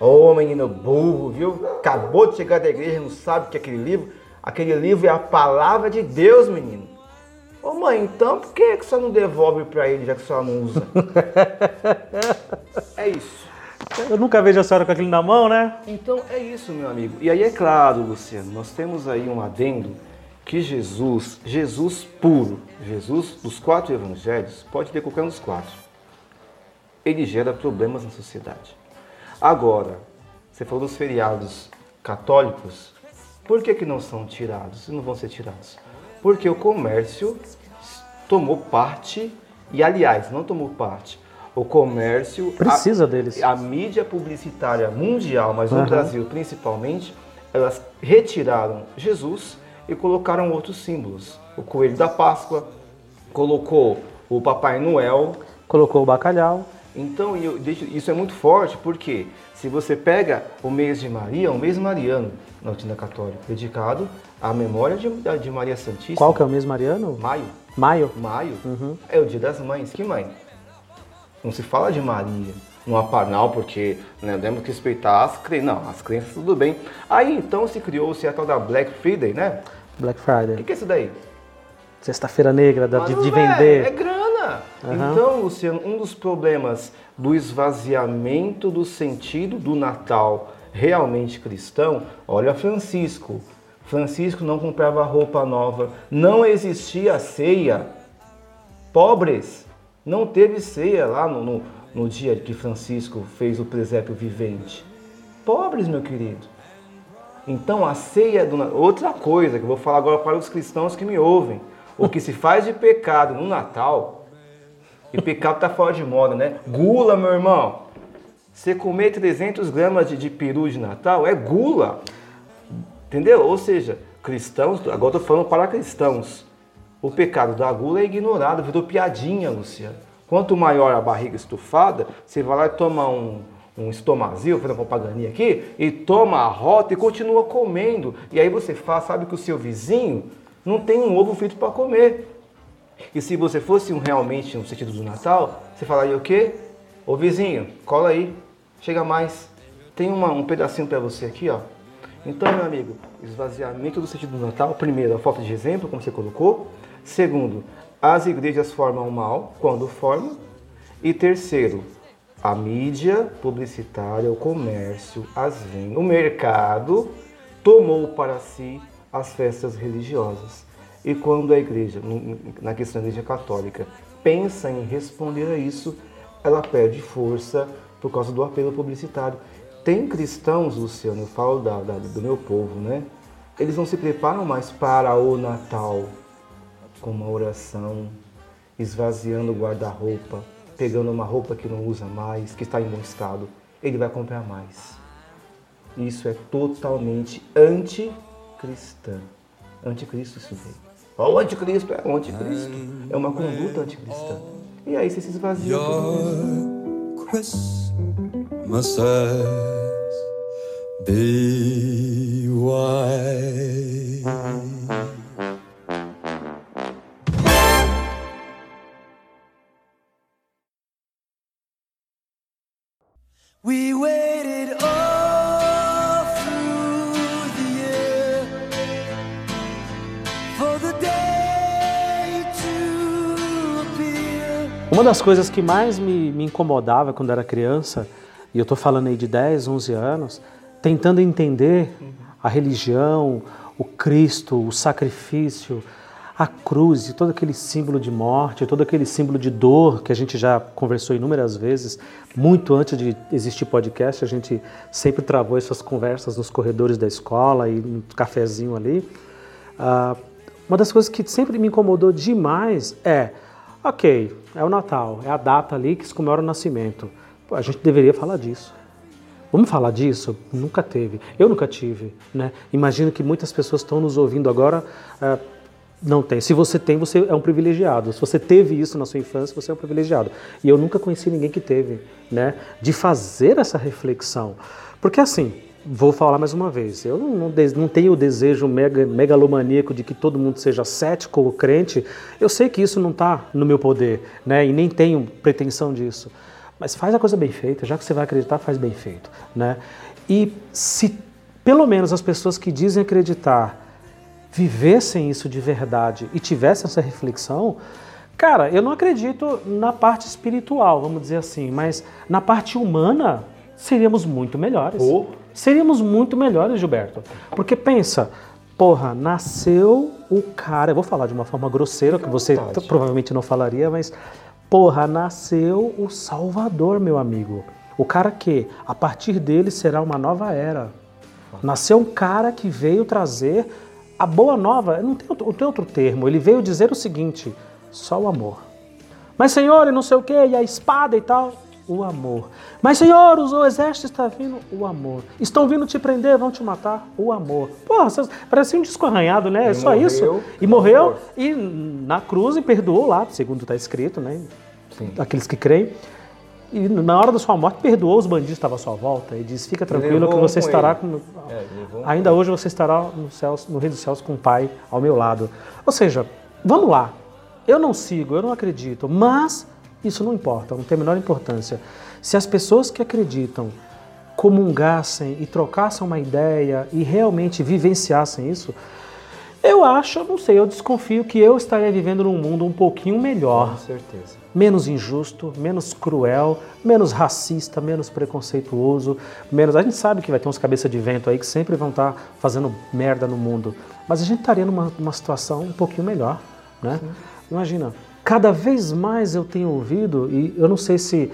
Ô menino burro, viu? Acabou de chegar da igreja, não sabe o que é aquele livro? Aquele livro é a palavra de Deus, menino. Ô mãe, então por que que você não devolve pra ele, já que você não usa? é isso. Eu nunca vejo a senhora com aquilo na mão, né? Então é isso, meu amigo. E aí é claro, Luciano, nós temos aí um adendo que Jesus, Jesus puro, Jesus dos quatro evangelhos, pode ter qualquer um dos quatro. Ele gera problemas na sociedade. Agora, você falou dos feriados católicos, por que, que não são tirados? E não vão ser tirados? Porque o comércio tomou parte, e aliás, não tomou parte, o comércio, Precisa deles. a mídia publicitária mundial, mas no. Brasil principalmente, elas retiraram Jesus e colocaram outros símbolos. O coelho da Páscoa, colocou o Papai Noel. Colocou o bacalhau. Então deixo- isso é muito forte porque se você pega o mês de Maria, o mês mariano na doutrina católica, dedicado à memória de, de Maria Santíssima. Qual que é o mês mariano? Maio. Maio. Maio é o dia das mães. Que mãe? Não se fala de Maria no Aparnal, porque né, temos que respeitar as crenças. Não, as crenças tudo bem. Aí então se criou-se a tal da Black Friday, né? Black O Friday. que, que é isso daí? Sexta-feira negra, da- de, de é, vender. É grana. Aham. Então, Luciano, um dos problemas do esvaziamento do sentido do Natal realmente cristão, olha Francisco. Francisco não comprava roupa nova, não existia ceia. Pobres, não teve ceia lá no, no, no dia que Francisco fez o presépio vivente. Pobres, meu querido. Então a ceia do outra coisa que eu vou falar agora para os cristãos que me ouvem, o que se faz de pecado no Natal, e pecado tá fora de moda, né? Gula, meu irmão. Você comer 300 gramas de, de peru de Natal é gula. Entendeu? Ou seja, cristãos, agora tô falando para cristãos. O pecado da gula é ignorado, virou piadinha, Luciano. Quanto maior a barriga estufada, você vai lá e toma um, um estomazil, fazendo propagandinha aqui, e toma a rota e continua comendo. E aí você faz, sabe que o seu vizinho não tem um ovo frito para comer. E se você fosse um realmente no sentido do Natal, você falaria o quê? Ô vizinho, cola aí, chega mais. Tem uma- um pedacinho para você aqui, ó. Então, meu amigo, esvaziamento do sentido do Natal. Primeiro, a falta de exemplo, como você colocou. Segundo, as igrejas formam mal quando formam. E terceiro, a mídia publicitária, o comércio, as vendas, o mercado tomou para si as festas religiosas. E quando a igreja, na questão da igreja católica, pensa em responder a isso, ela perde força por causa do apelo publicitário. Tem cristãos, Luciano, eu falo da- da- do meu povo, né? Eles não se preparam mais para o Natal com uma oração, esvaziando o guarda-roupa, pegando uma roupa que não usa mais, que está em bom estado. Ele vai comprar mais. Isso é totalmente anticristã. Anticristo isso veio. O anticristo é o anticristo. É uma conduta anticristã. E aí você se esvazia. Christmases be. We waited Uma das coisas que mais me, me incomodava quando era criança, e eu tô falando aí de 10, 11 anos, tentando entender a religião, o Cristo, o sacrifício, a cruz, todo aquele símbolo de morte, todo aquele símbolo de dor que a gente já conversou inúmeras vezes, muito antes de existir podcast, a gente sempre travou essas conversas nos corredores da escola e no cafezinho ali. Ah, uma das coisas que sempre me incomodou demais é, ok, é o Natal, é a data ali que se comemora o nascimento. A gente deveria falar disso. Vamos falar disso? Nunca teve. Eu nunca tive. Né? Imagino que muitas pessoas estão nos ouvindo agora. ah, não tem. Se você tem, você é um privilegiado. Se você teve isso na sua infância, você é um privilegiado. E eu nunca conheci ninguém que teve, né? De fazer essa reflexão. Porque assim, vou falar mais uma vez, eu não, não tenho o desejo mega, megalomaníaco de que todo mundo seja cético ou crente. Eu sei que isso não está no meu poder, né? E nem tenho pretensão disso. Mas faz a coisa bem feita, já que você vai acreditar, faz bem feito, né? E se pelo menos as pessoas que dizem acreditar vivessem isso de verdade e tivessem essa reflexão, cara, eu não acredito na parte espiritual, vamos dizer assim, mas na parte humana seríamos muito melhores. Oh. Seríamos muito melhores, Gilberto. Porque pensa, porra, nasceu o cara, eu vou falar de uma forma grosseira, que você provavelmente não falaria, mas porra, nasceu o Salvador, meu amigo. O cara que, a partir dele, será uma nova era. Nasceu um cara que veio trazer a boa nova, não tem, outro- não tem outro termo, ele veio dizer o seguinte: só o amor. Mas, Senhor, e não sei o que, e a espada e tal. O amor. Mas, Senhor, o exército está vindo. O amor. Estão vindo te prender, vão te matar. O amor. Porra, parecia um disco arranhado, né? É só morreu isso. E morreu. amor. E na cruz e perdoou lá, segundo está escrito, né? Sim. Aqueles que creem. E na hora da sua morte, perdoou os bandidos que estavam à sua volta e disse: Fica tranquilo que você com estará com. É, Ainda hoje você estará no, céus, no Reino dos Céus com o Pai ao meu lado. Ou seja, vamos lá. Eu não sigo, eu não acredito, mas isso não importa, não tem a menor importância. Se as pessoas que acreditam comungassem e trocassem uma ideia e realmente vivenciassem isso, eu acho, não sei, eu desconfio que eu estaria vivendo num mundo um pouquinho melhor Com certeza. menos injusto, menos cruel, menos racista, menos preconceituoso, menos. A gente sabe que vai ter uns cabeça de vento aí que sempre vão estar fazendo merda no mundo, mas a gente estaria numa, numa situação um pouquinho melhor, né? Imagina, cada vez mais eu tenho ouvido e eu não sei se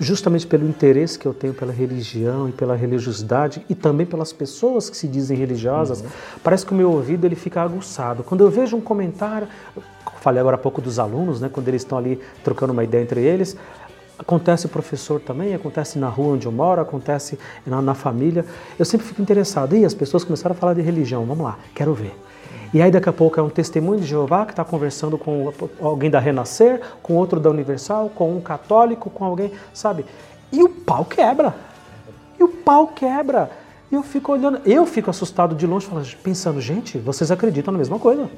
justamente pelo interesse que eu tenho pela religião e pela religiosidade e também pelas pessoas que se dizem religiosas, parece que o meu ouvido ele fica aguçado. Quando eu vejo um comentário, falei agora há pouco dos alunos, né, quando eles estão ali trocando uma ideia entre eles, acontece professor também, acontece na rua onde eu moro, acontece na, na família. Eu sempre fico interessado. E as pessoas começaram a falar de religião, vamos lá, quero ver. E aí daqui a pouco é um testemunho de Jeová que está conversando com alguém da Renascer, com outro da Universal, com um católico, com alguém, sabe? E o pau quebra. E o pau quebra. E eu fico olhando, eu fico assustado de longe, pensando, gente, vocês acreditam na mesma coisa.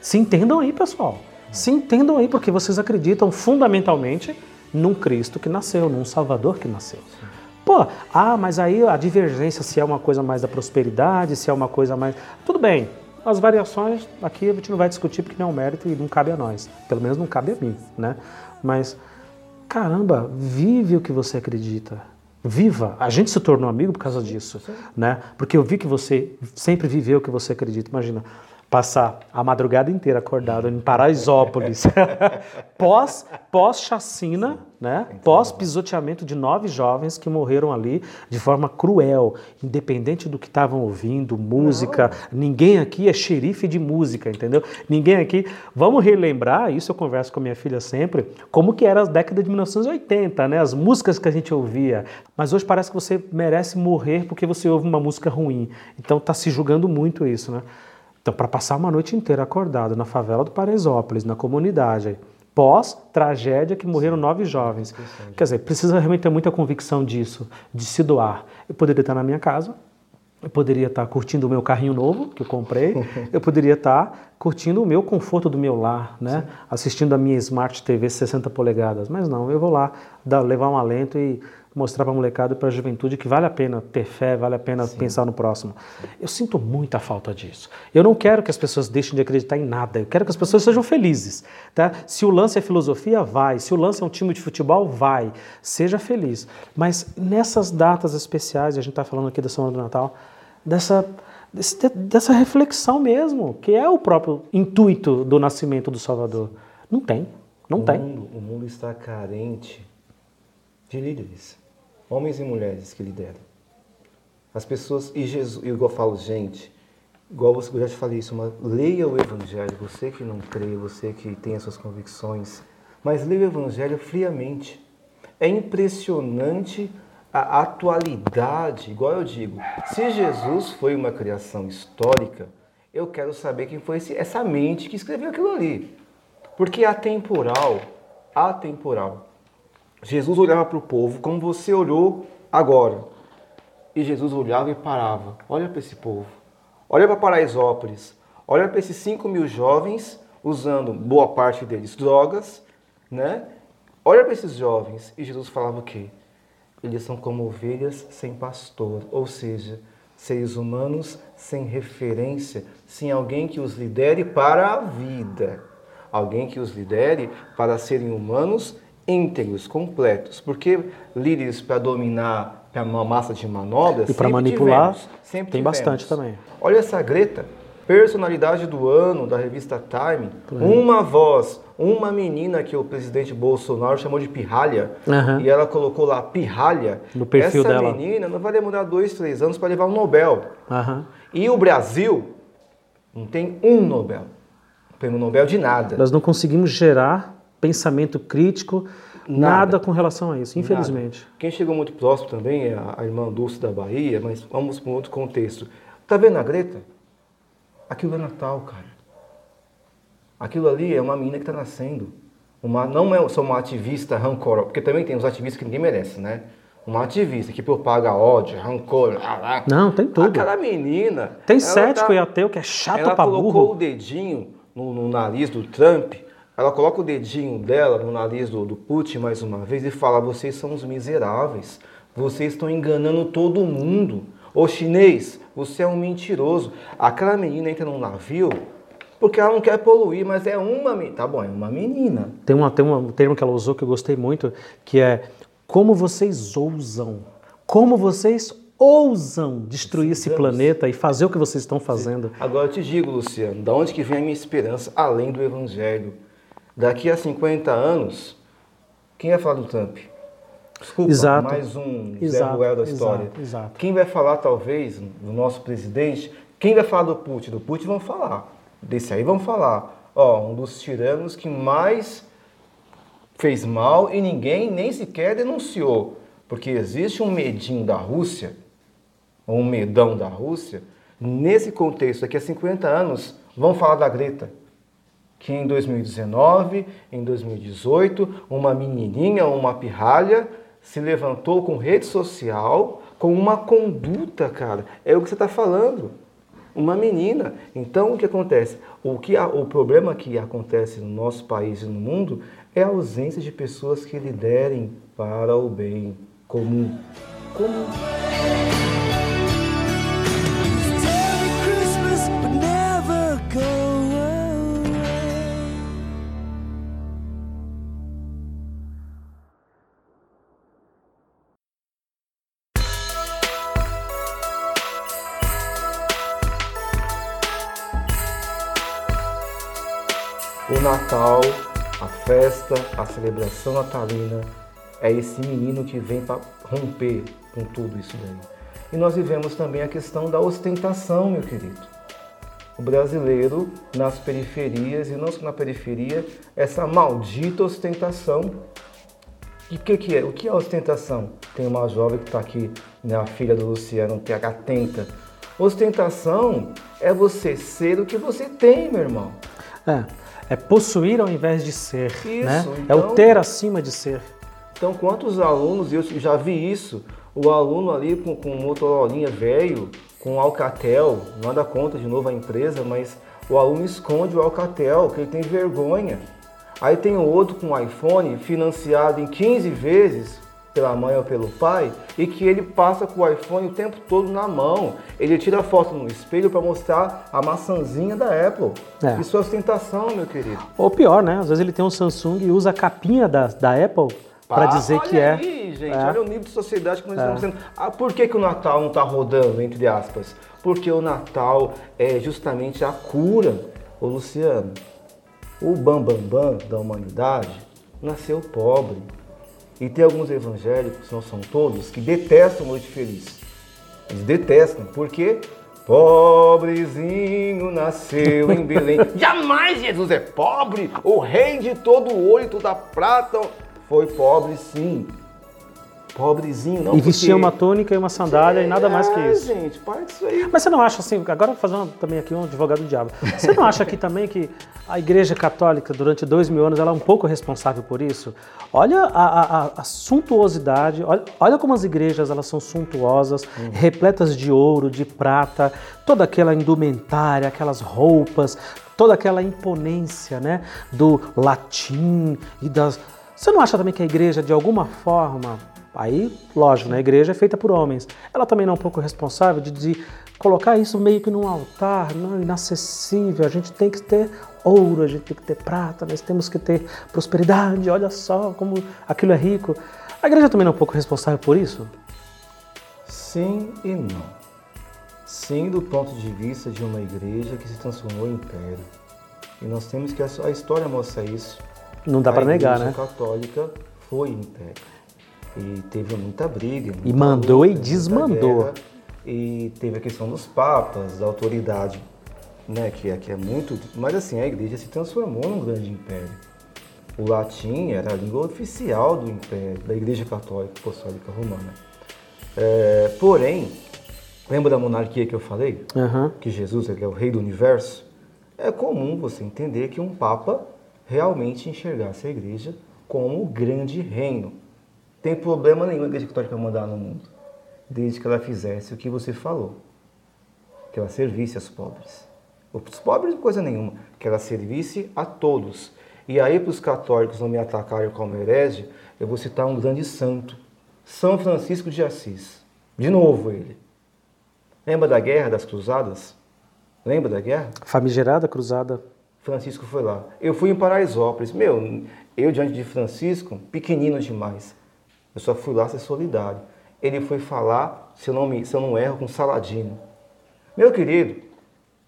Se entendam aí, pessoal. Se entendam aí, porque vocês acreditam fundamentalmente num Cristo que nasceu, num Salvador que nasceu. Pô, ah, mas aí a divergência, se é uma coisa mais da prosperidade, se é uma coisa mais. Tudo bem. As variações aqui a gente não vai discutir porque não é um mérito e não cabe a nós. Pelo menos não cabe a mim, né? Mas, caramba, vive o que você acredita. Viva. A gente se tornou amigo por causa disso, né? Porque eu vi que você sempre viveu o que você acredita. Imagina, passar a madrugada inteira acordado em Paraisópolis, pós, pós chacina, né? Pós pisoteamento de nove jovens que morreram ali de forma cruel, independente do que estavam ouvindo, música. Ninguém aqui é xerife de música, entendeu? Ninguém aqui. Vamos relembrar, isso eu converso com a minha filha sempre, como que era as décadas de 1980, né? As músicas que a gente ouvia. Mas hoje parece que você merece morrer porque você ouve uma música ruim. Então tá se julgando muito isso, né? Então, para passar uma noite inteira acordado na favela do Paraisópolis, na comunidade, pós-tragédia que morreram nove jovens. Quer dizer, precisa realmente ter muita convicção disso, de se doar. Eu poderia estar na minha casa, eu poderia estar curtindo o meu carrinho novo que eu comprei, eu poderia estar curtindo o meu conforto do meu lar, né? assistindo a minha Smart TV 60 polegadas. Mas não, eu vou lá dar, levar um alento e mostrar para a molecada e para a juventude que vale a pena ter fé, vale a pena pensar no próximo. Eu sinto muita falta disso. Eu não quero que as pessoas deixem de acreditar em nada, eu quero que as pessoas sejam felizes. Tá? Se o lance é filosofia, vai. Se o lance é um time de futebol, vai. Seja feliz. Mas nessas datas especiais, a gente está falando aqui da Semana do Natal, dessa, desse- dessa reflexão mesmo, que é o próprio intuito do nascimento do Salvador. Não tem, não o tem. Mundo, o mundo está carente de líderes, homens e mulheres que lideram. As pessoas, e Jesus, e igual eu falo, gente, igual eu já te falei isso, mas leia o Evangelho, você que não crê, você que tem as suas convicções, mas leia o Evangelho friamente. É impressionante a atualidade, igual eu digo, se Jesus foi uma criação histórica, eu quero saber quem foi esse, essa mente que escreveu aquilo ali. Porque é atemporal, atemporal. Jesus olhava para o povo como você olhou agora. E Jesus olhava e parava. Olha para esse povo. Olha para Paraisópolis. Olha para esses 5 mil jovens usando, boa parte deles, drogas. Né? Olha para esses jovens. E Jesus falava o quê? Eles são como ovelhas sem pastor. Ou seja, seres humanos sem referência, sem alguém que os lidere para a vida. Alguém que os lidere para serem humanos íntegros, completos. Porque líderes para dominar para uma massa de manobras. E para manipular, tivemos, sempre tem tivemos. bastante também. Olha essa Greta, personalidade do ano da revista Time. Uma voz, uma menina que o presidente Bolsonaro chamou de pirralha. Aham. E ela colocou lá pirralha. No perfil essa dela. menina não vai demorar dois, três anos para levar um Nobel. Aham. E o Brasil não tem um Nobel. Prêmio Nobel de nada. Nós não conseguimos gerar pensamento crítico, nada, Nada. com relação a isso, infelizmente. Nada. Quem chegou muito próximo também é a, irmã Dulce da Bahia, mas vamos para um outro contexto. Tá vendo a Greta? Aquilo é Natal, cara. Aquilo ali é uma menina que está nascendo. Uma, não é só uma ativista rancorosa, porque também tem os ativistas que ninguém merece, né? Uma ativista que propaga ódio, rancor, lá, lá. Não, tem tudo. Aquela menina. Tem ela cético tá- e ateu que é chato ela pra colocou burro. o dedinho no, no nariz do Trump, ela coloca o dedinho dela no nariz do, do Putin mais uma vez e fala: vocês são os miseráveis, vocês estão enganando todo mundo. Ô chinês, você é um mentiroso. Aquela menina entra num navio porque ela não quer poluir, mas é uma menina. Tá bom, é uma menina. Tem, uma, tem um termo que ela usou que eu gostei muito, que é como vocês ousam, como vocês ousam destruir esse planeta e fazer o que vocês estão fazendo. Agora eu te digo, Luciano, da onde que vem a minha esperança além do Evangelho? Daqui a 50 anos, quem vai falar do Trump? Desculpa, Exato. mais um Zé Exato, Ruel da exato, história. exato. Quem vai falar, talvez, do nosso presidente? Quem vai falar do Putin? Do Putin vão falar. Desse aí vão falar. Ó, um dos tiranos que mais fez mal e ninguém nem sequer denunciou. Porque existe um medinho da Rússia, ou um medão da Rússia, nesse contexto, daqui a 50 anos, vão falar da Greta. Que em 2019, em 2018, uma menininha, uma pirralha, se levantou com rede social, com uma conduta, cara. É o que você está falando. Uma menina. Então, o que acontece? O, que o problema que acontece no nosso país e no mundo é a ausência de pessoas que liderem para o bem comum. Comum. Natal, a festa, a celebração natalina é esse menino que vem para romper com tudo isso daí. E nós vivemos também a questão da ostentação, meu querido. O brasileiro nas periferias, e não só na periferia, essa maldita ostentação. E o que, que é? O que é ostentação? Tem uma jovem que está aqui, né, a filha do Luciano, que atenta. Ostentação é você ser o que você tem, meu irmão. É, é possuir ao invés de ser, Isso, né? É então- o ter acima de ser. Então, quantos alunos, eu já vi isso, o aluno ali com, com Motorola velho, com Alcatel, nada contra de novo a empresa, mas o aluno esconde o Alcatel, que ele tem vergonha. Aí tem o outro com iPhone financiado em 15 vezes pela mãe ou pelo pai e que ele passa com o iPhone o tempo todo na mão. Ele tira foto no espelho para mostrar a maçãzinha da Apple. É. Isso é ostentação, meu querido. Ou pior, né? Às vezes ele tem um Samsung e usa a capinha da, da Apple para dizer olha que é. Aí, gente, É. olha o nível de sociedade que nós estamos tendo. Ah, por que, que o Natal não está rodando, entre aspas? Porque o Natal é justamente a cura. Ô Luciano, o bambambam bam, bam da humanidade nasceu pobre. E tem alguns evangélicos, não são todos, que detestam Noite Feliz. Eles detestam, porque pobrezinho nasceu em Belém. Jamais Jesus é pobre, o rei de todo ouro e toda prata foi pobre sim. Pobrezinho, não E vestia porque- uma túnica e uma sandália e nada mais que É, isso. gente, para disso aí. Mas você não acha assim, agora fazendo também aqui um advogado do diabo, você não acha aqui também que a Igreja Católica durante dois mil anos ela é um pouco responsável por isso? Olha a, a- a- suntuosidade, olha, olha como as igrejas elas são suntuosas, repletas de ouro, de prata, toda aquela indumentária, aquelas roupas, toda aquela imponência né, do latim e das... Você não acha também que a igreja de alguma forma Aí, lógico, né? a igreja é feita por homens. Ela também não é um pouco responsável de, de colocar isso meio que num altar, não inacessível. A gente tem que ter ouro, a gente tem que ter prata, nós temos que ter prosperidade. Olha só como aquilo é rico. A igreja também não é um pouco responsável por isso? Sim e não. Sim, do ponto de vista de uma igreja que se transformou em império. E nós temos que a história mostra isso. Não dá a para negar, igreja né? católica foi império. E teve muita briga. muita mandou e luta, muita desmandou. guerra. E teve a questão dos papas, da autoridade, né, que é, que é muito. Mas assim, a igreja se transformou num grande império. O latim era a língua oficial do Império, da Igreja Católica Apostólica Romana. É, porém, lembra da monarquia que eu falei? Aham. Que Jesus é o rei do universo? É comum você entender que um papa realmente enxergasse a igreja como o grande reino. Tem problema nenhum a igreja católica mandar no mundo, desde que ela fizesse o que você falou, que ela servisse aos pobres. Os pobres, coisa nenhuma, que ela servisse a todos. E aí, para os católicos não me atacarem como herege, eu vou citar um grande santo, São Francisco de Assis. De novo ele. Lembra da guerra das cruzadas? Lembra da guerra? Famigerada cruzada. Francisco foi lá. Eu fui em Paraisópolis. Meu, eu diante de Francisco, pequenino demais. Eu só fui lá ser solidário. Ele foi falar, se eu não, me, se eu não erro, com Saladino. Meu querido,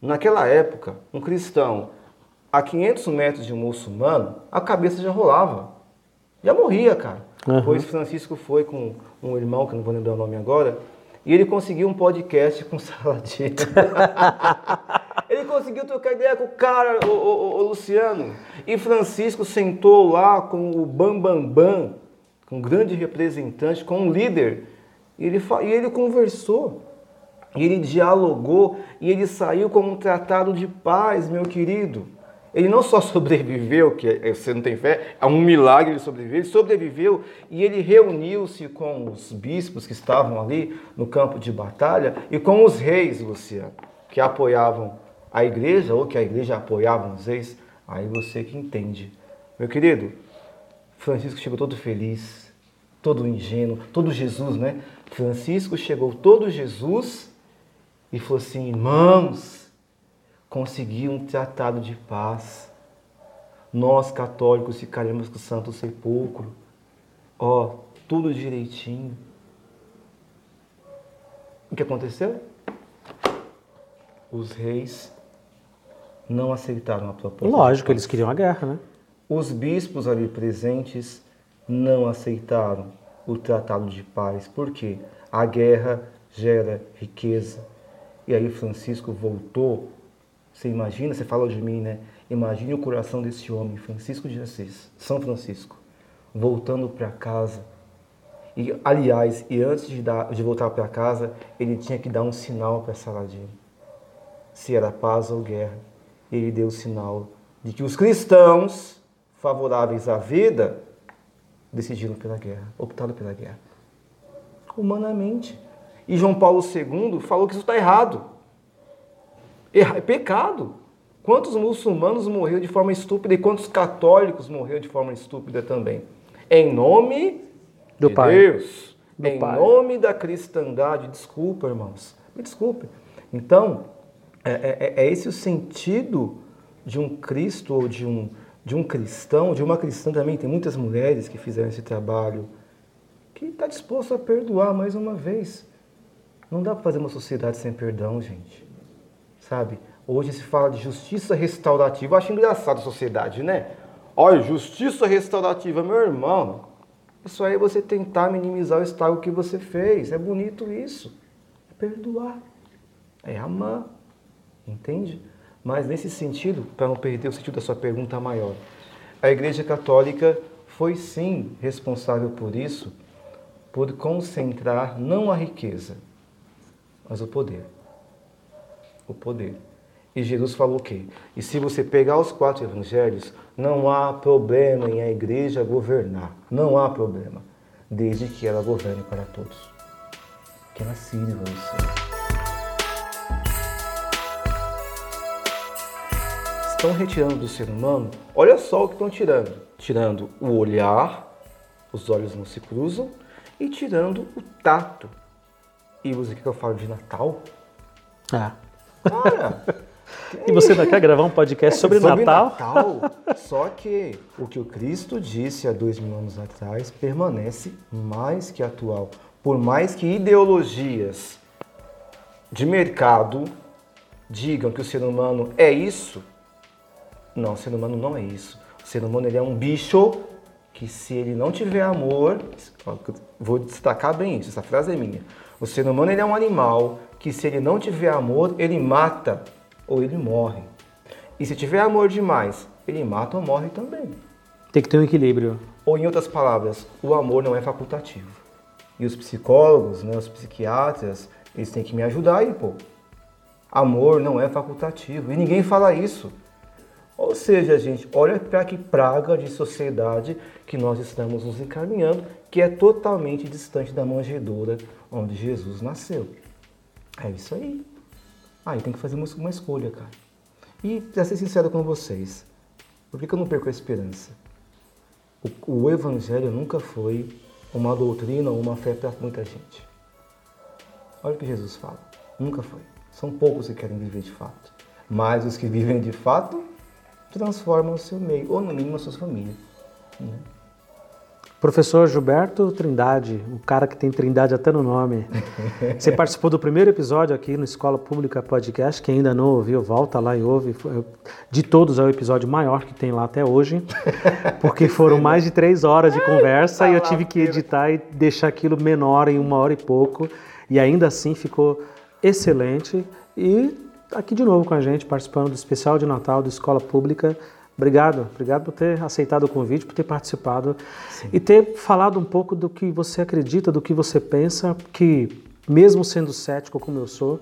naquela época, um cristão a 500 metros de um muçulmano, a cabeça já rolava. Já morria, cara. Uhum. Pois Francisco foi com um irmão, que não vou lembrar o nome agora, e ele conseguiu um podcast com Saladino. ele conseguiu trocar ideia com o cara, o, o- o Luciano. E Francisco sentou lá com o Bambambam, Bam Bam, um grande representante, com um líder. E ele, e ele conversou. E ele dialogou e ele saiu com um tratado de paz, meu querido. Ele não só sobreviveu, que é- você não tem fé, é um milagre ele sobreviver, ele sobreviveu e ele reuniu-se com os bispos que estavam ali no campo de batalha e com os reis, Luciano, que apoiavam a igreja ou que a igreja apoiava os reis. Aí você que entende. Meu querido, Francisco chegou todo feliz, todo ingênuo, todo Jesus, né? Francisco chegou todo Jesus e falou assim: irmãos, consegui um tratado de paz. Nós católicos ficaremos com o Santo Sepulcro. Ó, tudo direitinho. O que aconteceu? Os reis não aceitaram a proposta. Lógico, eles queriam a guerra, né? Os bispos ali presentes não aceitaram o tratado de paz, porque a guerra gera riqueza. E aí Francisco voltou. Você imagina, você falou de mim, né? Imagine o coração desse homem, Francisco de Assis, São Francisco, voltando para casa. E aliás, e antes de, dar, de voltar para casa, ele tinha que dar um sinal para Saladino se era paz ou guerra. Ele deu o sinal de que os cristãos favoráveis à vida decidiram pela guerra, optaram pela guerra. Humanamente. E João Paulo II falou que isso está errado. Erra- É pecado. Quantos muçulmanos morreram de forma estúpida e quantos católicos morreram de forma estúpida também? Em nome Do de Pai. Deus. Do em Pai. nome da cristandade. Desculpa, irmãos. Me desculpe. Então, é, é- é esse o sentido de um Cristo ou de um, de um cristão, de uma cristã também. Tem muitas mulheres que fizeram esse trabalho, que está disposto a perdoar mais uma vez. Não dá para fazer uma sociedade sem perdão, gente. Sabe? Hoje se fala de justiça restaurativa. Eu acho engraçado a sociedade, né? Olha, justiça restaurativa, meu irmão. Isso aí é você tentar minimizar o estrago que você fez. É bonito isso. É perdoar. É amar. Entende? Mas nesse sentido, para não perder o sentido da sua pergunta maior, a Igreja Católica foi sim responsável por isso, por concentrar não a riqueza, mas o poder. O poder. E Jesus falou o quê? E se você pegar os quatro evangelhos, não há problema em a igreja governar. Não há problema. Desde que ela governe para todos. Que ela sirva o Senhor. Estão retirando do ser humano, olha só o que estão tirando. Tirando o olhar, os olhos não se cruzam, e tirando o tato. E você quer que eu falo de Natal? Ah. Cara, E você não quer gravar um podcast sobre, Natal? Natal. Só que o que o Cristo disse há dois mil anos atrás permanece mais que atual. Por mais que ideologias de mercado digam que o ser humano é isso, não, o ser humano não é isso. O ser humano ele é um bicho que se ele não tiver amor, vou destacar bem isso, essa frase é minha. O ser humano ele é um animal que se ele não tiver amor, ele mata ou ele morre. E se tiver amor demais, ele mata ou morre também. Tem que ter um equilíbrio. Ou, em outras palavras, o amor não é facultativo. E os psicólogos, né, os psiquiatras, eles têm que me ajudar aí, pô. Amor não é facultativo. E ninguém fala isso. Ou seja, gente, olha para que praga de sociedade que nós estamos nos encaminhando, que é totalmente distante da manjedoura onde Jesus nasceu. É isso aí. Aí tem que fazer uma, escolha, cara. E, para ser sincero com vocês, por que, que eu não perco a esperança? O, o Evangelho nunca foi uma doutrina ou uma fé para muita gente. Olha o que Jesus fala. Nunca foi. São poucos que querem viver de fato. Mas os que vivem de fato transformam o seu meio, ou no mínimo a sua família. Né? Professor Gilberto Trindade, o cara que tem Trindade até no nome. Você participou do primeiro episódio aqui no Escola Pública Podcast. Quem ainda não ouviu, volta lá e ouve. De todos, é o episódio maior que tem lá até hoje, porque foram mais de três horas de conversa e eu tive que editar e deixar aquilo menor em uma hora e pouco. E ainda assim ficou excelente. E aqui de novo com a gente, participando do especial de Natal do Escola Pública. Obrigado, obrigado por ter aceitado o convite, por ter participado Sim. e ter falado um pouco do que você acredita, do que você pensa, que mesmo sendo cético como eu sou,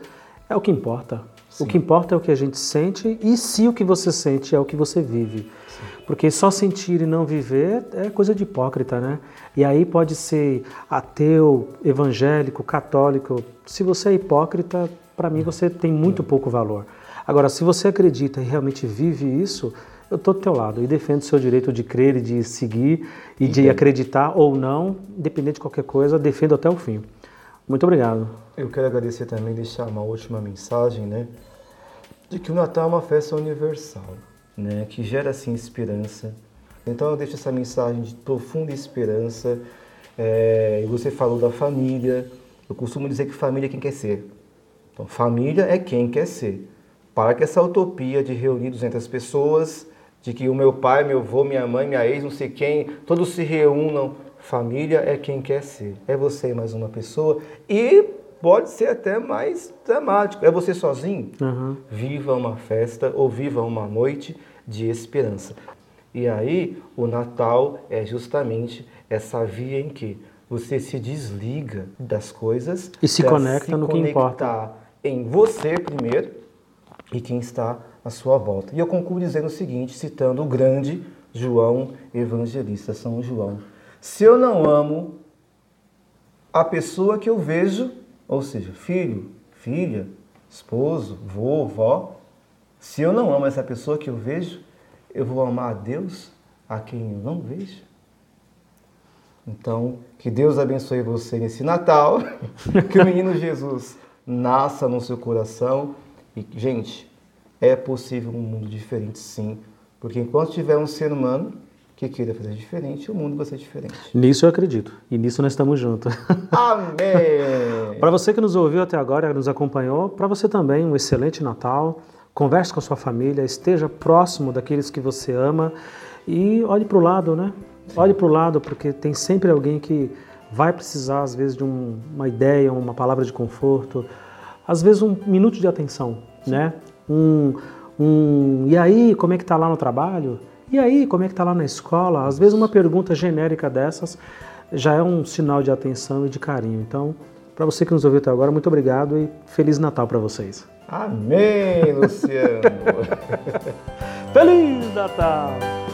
é o que importa. Sim. O que importa é o que a gente sente e se o que você sente é o que você vive. Sim. Porque só sentir e não viver é coisa de hipócrita, né? E aí pode ser ateu, evangélico, católico. Se você é hipócrita, para mim você tem muito pouco valor. Agora, se você acredita e realmente vive isso, eu estou do teu lado e defendo o seu direito de crer e de seguir e Entendi. de acreditar ou não, independente de qualquer coisa, defendo até o fim. Muito obrigado. Eu quero agradecer também, deixar uma última mensagem, né? De que o Natal é uma festa universal, né? Que gera, assim, esperança. Então eu deixo essa mensagem de profunda esperança. É, você falou da família. Eu costumo dizer que família é quem quer ser. Então, família é quem quer ser. Para que essa utopia de reunidos entre as pessoas de que o meu pai, meu avô, minha mãe, minha ex, não sei quem, todos se reúnam. Família é quem quer ser. É você mais uma pessoa. E pode ser até mais dramático. É você sozinho? Uhum. Viva uma festa ou viva uma noite de esperança. E aí, o Natal é justamente essa via em que você se desliga das coisas e se conecta se no que importa. Em você primeiro e quem está à sua volta. E eu concluo dizendo o seguinte, citando o grande João Evangelista, São João. Se eu não amo a pessoa que eu vejo, ou seja, filho, filha, esposo, vô, vó, se eu não amo essa pessoa que eu vejo, eu vou amar a Deus a quem eu não vejo? Então, que Deus abençoe você nesse Natal, que o menino Jesus nasça no seu coração e, gente, é possível um mundo diferente, sim. Porque enquanto tiver um ser humano que queira fazer diferente, o mundo vai ser diferente. Nisso eu acredito. E nisso nós estamos juntos. Amém! para você que nos ouviu até agora, nos acompanhou, para você também um excelente Natal. Converse com a sua família, esteja próximo daqueles que você ama e olhe para o lado, né? Olhe para o lado, porque tem sempre alguém que vai precisar, às vezes, de um, uma ideia, uma palavra de conforto, às vezes um minuto de atenção, Sim. né? um, um e aí, como é que está lá no trabalho? E aí, como é que está lá na escola? Às vezes uma pergunta genérica dessas já é um sinal de atenção e de carinho. Então, para você que nos ouviu até agora, muito obrigado e Feliz Natal para vocês. Amém, Luciano! Feliz Natal!